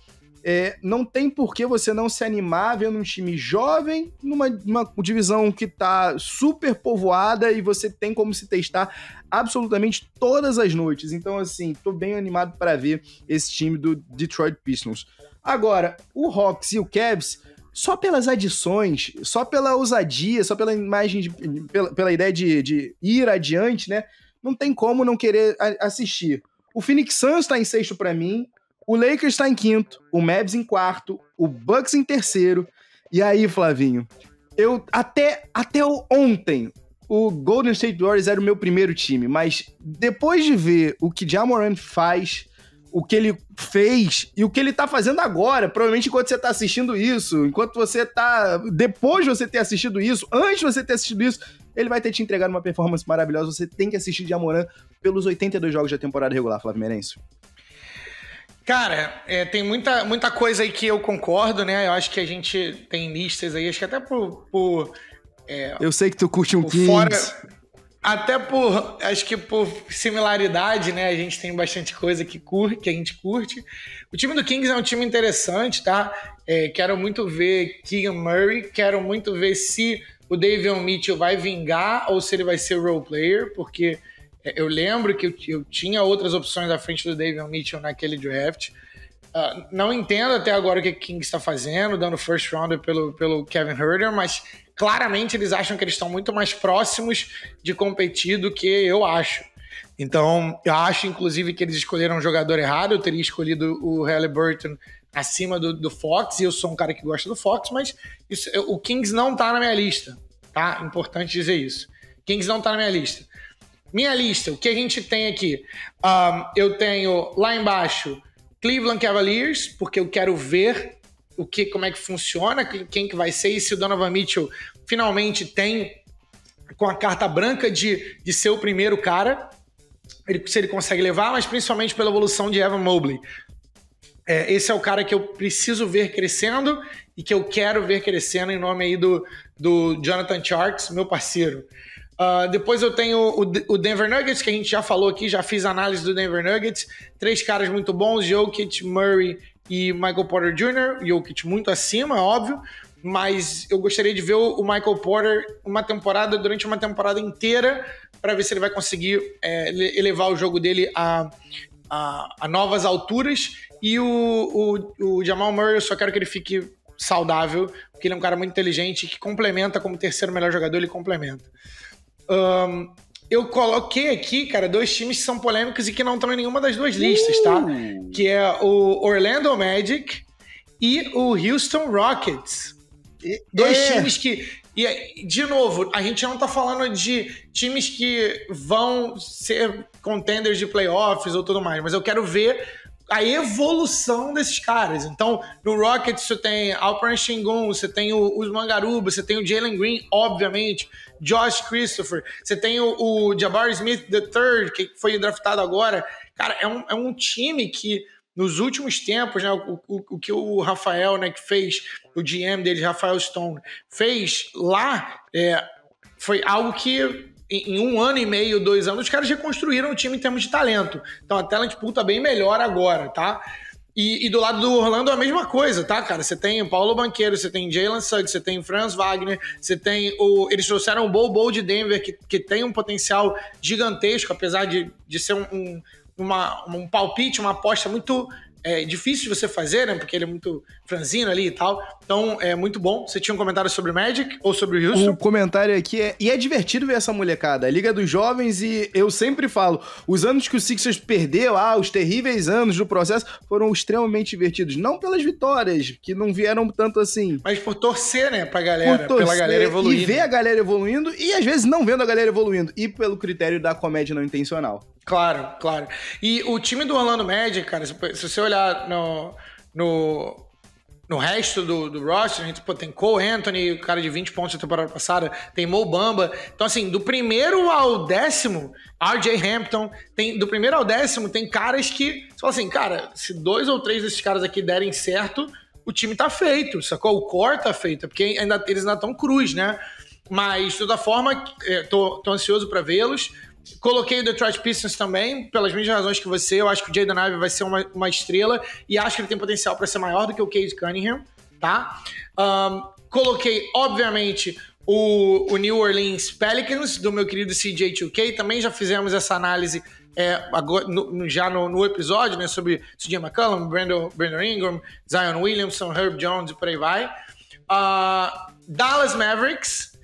é, não tem por que você não se animar vendo um time jovem numa, numa divisão que tá super povoada e você tem como se testar absolutamente todas as noites. Então, assim, tô bem animado para ver esse time do Detroit Pistons. Agora, o Hawks e o Cavs só pelas adições, só pela ousadia, só pela imagem, de, pela, pela ideia de, de, ir adiante, né? Não tem como não querer assistir. O Phoenix Suns está em sexto para mim, o Lakers está em quinto, o Mavs em quarto, o Bucks em terceiro. E aí, Flavinho, eu até, até ontem o Golden State Warriors era o meu primeiro time, mas depois de ver o que Jamoran faz, o que ele fez e o que ele tá fazendo agora. Provavelmente enquanto você tá assistindo isso, enquanto você tá. Depois de você ter assistido isso, antes de você ter assistido isso, ele vai ter te entregado uma performance maravilhosa. Você tem que assistir de Amoran pelos 82 jogos da temporada regular, Flávio Merencio. Cara, é, tem muita, muita coisa aí que eu concordo, né? Eu acho que a gente tem listas aí, acho que até por. por é, eu sei que tu curte um Kings. Fora, até por, acho que por similaridade, né? A gente tem bastante coisa que, curte, que a gente curte. O time do Kings é um time interessante, tá? É, quero muito ver Keegan Murray, quero muito ver se o Davion Mitchell vai vingar ou se ele vai ser role player, porque é, eu lembro que eu, eu tinha outras opções à frente do Davion Mitchell naquele draft. Uh, não entendo até agora o que o Kings está fazendo, dando first rounder pelo, pelo Kevin Herder, mas claramente eles acham que eles estão muito mais próximos de competir do que eu acho. Então, eu acho, inclusive, que eles escolheram um jogador errado. Eu teria escolhido o Halliburton acima do, do Fox, e eu sou um cara que gosta do Fox, mas isso, o Kings não tá na minha lista, tá? Importante dizer isso. Kings não tá na minha lista. Minha lista, o que a gente tem aqui? Um, eu tenho lá embaixo Cleveland Cavaliers, porque eu quero ver o que, como é que funciona, quem que vai ser, e se o Donovan Mitchell finalmente tem com a carta branca de, de ser o primeiro cara, ele, se ele consegue levar, mas principalmente pela evolução de Evan Mobley. É, esse é o cara que eu preciso ver crescendo e que eu quero ver crescendo em nome aí do, do Jonathan Sharks, meu parceiro. Uh, depois eu tenho o, o, Denver Nuggets, que a gente já falou aqui, já fiz análise do Denver Nuggets. Três caras muito bons, Jokic, Murray e Michael Porter Jr., Jokic muito acima, óbvio, mas eu gostaria de ver o Michael Porter uma temporada, durante uma temporada inteira, para ver se ele vai conseguir é, elevar o jogo dele a, a, a novas alturas. E o, o, o, Jamal Murray, eu só quero que ele fique saudável, porque ele é um cara muito inteligente que complementa como terceiro melhor jogador, ele complementa. Um, eu coloquei aqui, cara, dois times que são polêmicos e que não estão em nenhuma das duas listas, tá? Uh. Que é o Orlando Magic e o Houston Rockets. Dois é. times que. E, de novo, a gente não tá falando de times que vão ser contenders de playoffs ou tudo mais, mas eu quero ver a evolução desses caras. Então, no Rockets você tem Alperen Shingun, você tem o, os Mangaruba, você tem o Jalen Green, obviamente, Josh Christopher, você tem o, o Jabari Smith III, que foi draftado agora. Cara, é um, é um time que nos últimos tempos, né, o, o, o, que o Rafael, né, que fez, o GM dele, Rafael Stone, fez lá, é, foi algo que em, um ano e meio, dois anos, os caras reconstruíram o time em termos de talento. Então a talent pool tá bem melhor agora, tá? E, e, do lado do Orlando é a mesma coisa, tá, cara? Você tem o Paulo Banqueiro, você tem Jalen Suggs, você tem Franz Wagner, você tem o. Eles trouxeram o Bo Bo de Denver, que, que tem um potencial gigantesco, apesar de, de ser um, um, uma, um palpite, uma aposta muito é difícil de você fazer, né? Porque ele é muito franzino ali e tal. Então, é muito bom. Você tinha um comentário sobre o Magic ou sobre o Houston? O comentário aqui é... E é divertido ver essa molecada. A Liga dos Jovens e eu sempre falo, os anos que o Sixers perdeu, ah, os terríveis anos do processo, foram extremamente divertidos. Não pelas vitórias, que não vieram tanto assim. Mas por torcer, né, pra galera. Torcer, pela galera evoluindo. E ver a galera evoluindo e às vezes não vendo a galera evoluindo. E pelo critério da comédia não intencional. Claro, claro. E o time do Orlando Magic, cara, se você olhar no, no, no resto do, do roster, a gente pô, tem Cole Anthony, o cara de 20 pontos na temporada passada, tem Mo Bamba. Então, assim, do primeiro ao décimo, RJ Hampton, tem, do primeiro ao décimo, tem caras que. Você fala assim, cara, se dois ou três desses caras aqui derem certo, o time tá feito, sacou? O core tá feito, porque ainda, eles ainda estão cruz, né? Mas, de toda forma, é, tô, tô ansioso para vê-los. Coloquei o Detroit Pistons também, pelas mesmas razões que você. Eu acho que o Jaden Ivey vai ser uma, uma estrela e acho que ele tem potencial para ser maior do que o Cade Cunningham, tá? Um, coloquei, obviamente, o, o, New Orleans Pelicans, do meu querido CJ2K. Também já fizemos essa análise é, agora, no, já no, no, episódio, né? Sobre CJ McCollum, Brandon, Brandon Ingram, Zion Williamson, Herb Jones e por aí vai. Uh, Dallas Mavericks,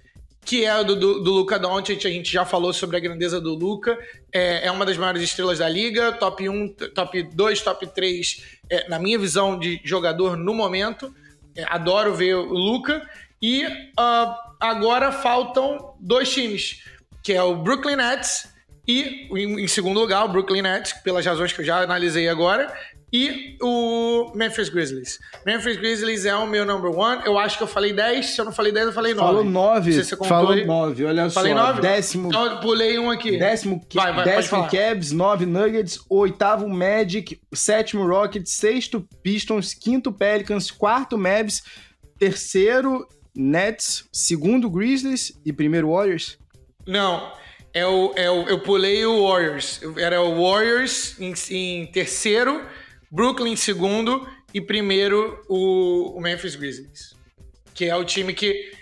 que é do, do, do Luca Doncic, a gente já falou sobre a grandeza do Luca, é, é, uma das maiores estrelas da liga, top 1, top 2, top 3, é, na minha visão de jogador no momento, é, adoro ver o Luca, e uh, agora faltam dois times, que é o Brooklyn Nets e, em, em segundo lugar, o Brooklyn Nets, pelas razões que eu já analisei agora, e o Memphis Grizzlies. Memphis Grizzlies é o meu number one. Eu acho que eu falei 10. Se eu não falei 10, eu falei 9. Falou 9. Se você Falou 9, olha falei só. 9? Décimo. Então eu pulei um aqui. Décimo, vai, vai, décimo Cavs, 9 Nuggets, oitavo Magic, sétimo Rockets, sexto Pistons, quinto Pelicans, quarto Mavs, terceiro Nets, segundo Grizzlies e primeiro Warriors? Não. É o, é o, eu pulei o Warriors. Era o Warriors em, em terceiro Brooklyn em segundo e primeiro o, o Memphis Grizzlies. Que é o time que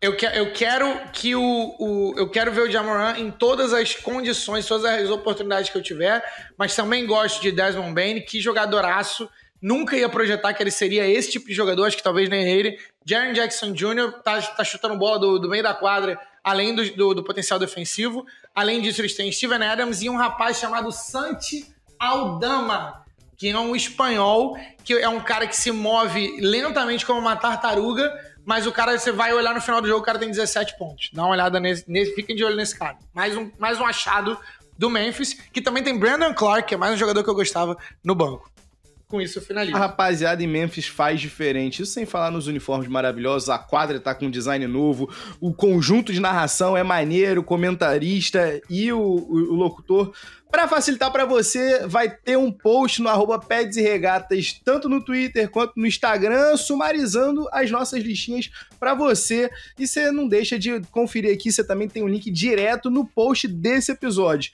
eu, que, eu quero que o, o, eu quero ver o Jamoran em todas as condições, todas as oportunidades que eu tiver, mas também gosto de Desmond Bain, que jogadoraço. Nunca ia projetar que ele seria esse tipo de jogador, acho que talvez nem ele. Jaren Jackson Jr. tá, tá chutando bola do, do meio da quadra, além do, do, do, potencial defensivo. Além disso, eles têm Steven Adams e um rapaz chamado Santi Aldama, que é um espanhol, que é um cara que se move lentamente como uma tartaruga, mas o cara, você vai olhar no final do jogo, o cara tem 17 pontos. Dá uma olhada nesse, nesse fiquem de olho nesse cara. Mais um, mais um achado do Memphis, que também tem Brandon Clark, que é mais um jogador que eu gostava no banco. Com isso eu finalizo. A rapaziada em Memphis faz diferente. Isso sem falar nos uniformes maravilhosos, a quadra tá com design novo, o conjunto de narração é maneiro, o comentarista e o, o, o locutor para facilitar para você, vai ter um post no arroba Peds e Regatas, tanto no Twitter quanto no Instagram, sumarizando as nossas listinhas para você. E você não deixa de conferir aqui, você também tem um link direto no post desse episódio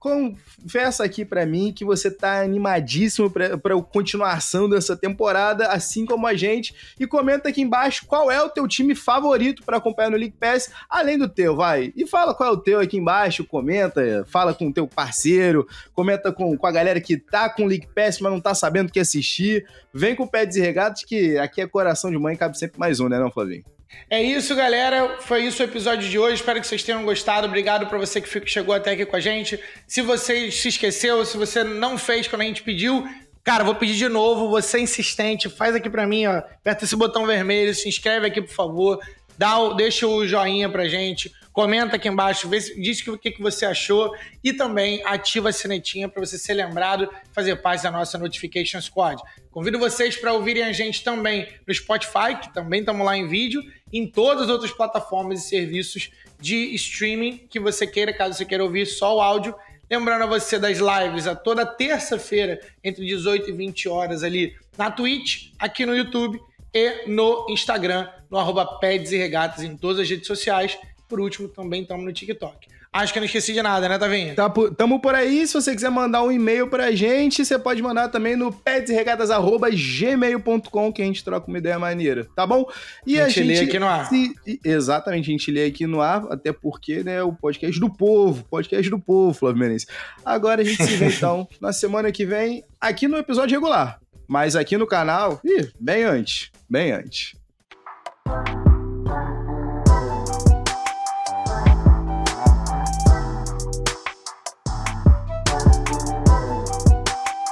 confessa aqui para mim que você tá animadíssimo para a continuação dessa temporada, assim como a gente, e comenta aqui embaixo qual é o teu time favorito para acompanhar no League Pass, além do teu, vai. E fala qual é o teu aqui embaixo, comenta, fala com o teu parceiro, comenta com, com a galera que tá com o League Pass, mas não tá sabendo o que assistir. Vem com o pé desregado, que aqui é coração de mãe, cabe sempre mais um, né, não, Flavinho? É isso, galera. Foi isso o episódio de hoje. Espero que vocês tenham gostado. Obrigado para você que chegou até aqui com a gente. Se você se esqueceu, se você não fez quando a gente pediu, cara, vou pedir de novo. Você é insistente, faz aqui para mim, ó. Aperta esse botão vermelho, se inscreve aqui, por favor. Dá deixa o joinha pra gente. Comenta aqui embaixo, vê, diz o que, que você achou e também ativa a sinetinha para você ser lembrado fazer parte da nossa Notification Squad. Convido vocês para ouvirem a gente também no Spotify, que também estamos lá em vídeo, em todas as outras plataformas e serviços de streaming que você queira, caso você queira ouvir só o áudio. Lembrando a você das lives a toda terça-feira, entre 18 e 20 horas ali na Twitch, aqui no YouTube e no Instagram, no arroba Peds e Regatas em todas as redes sociais. Por último, também estamos no TikTok. Acho que eu não esqueci de nada, né, Tavinho? Tá por, tamo por aí. Se você quiser mandar um e-mail pra gente, você pode mandar também no petsregatas.gmail.com que a gente troca uma ideia maneira, tá bom? E a, a gente, lê aqui no ar. Se, exatamente, a gente lê aqui no ar, até porque, né, o podcast do povo, podcast do povo, Flávio Menezes. Agora a gente se vê, então, na semana que vem, aqui no episódio regular. Mas aqui no canal, ih, bem antes, bem antes.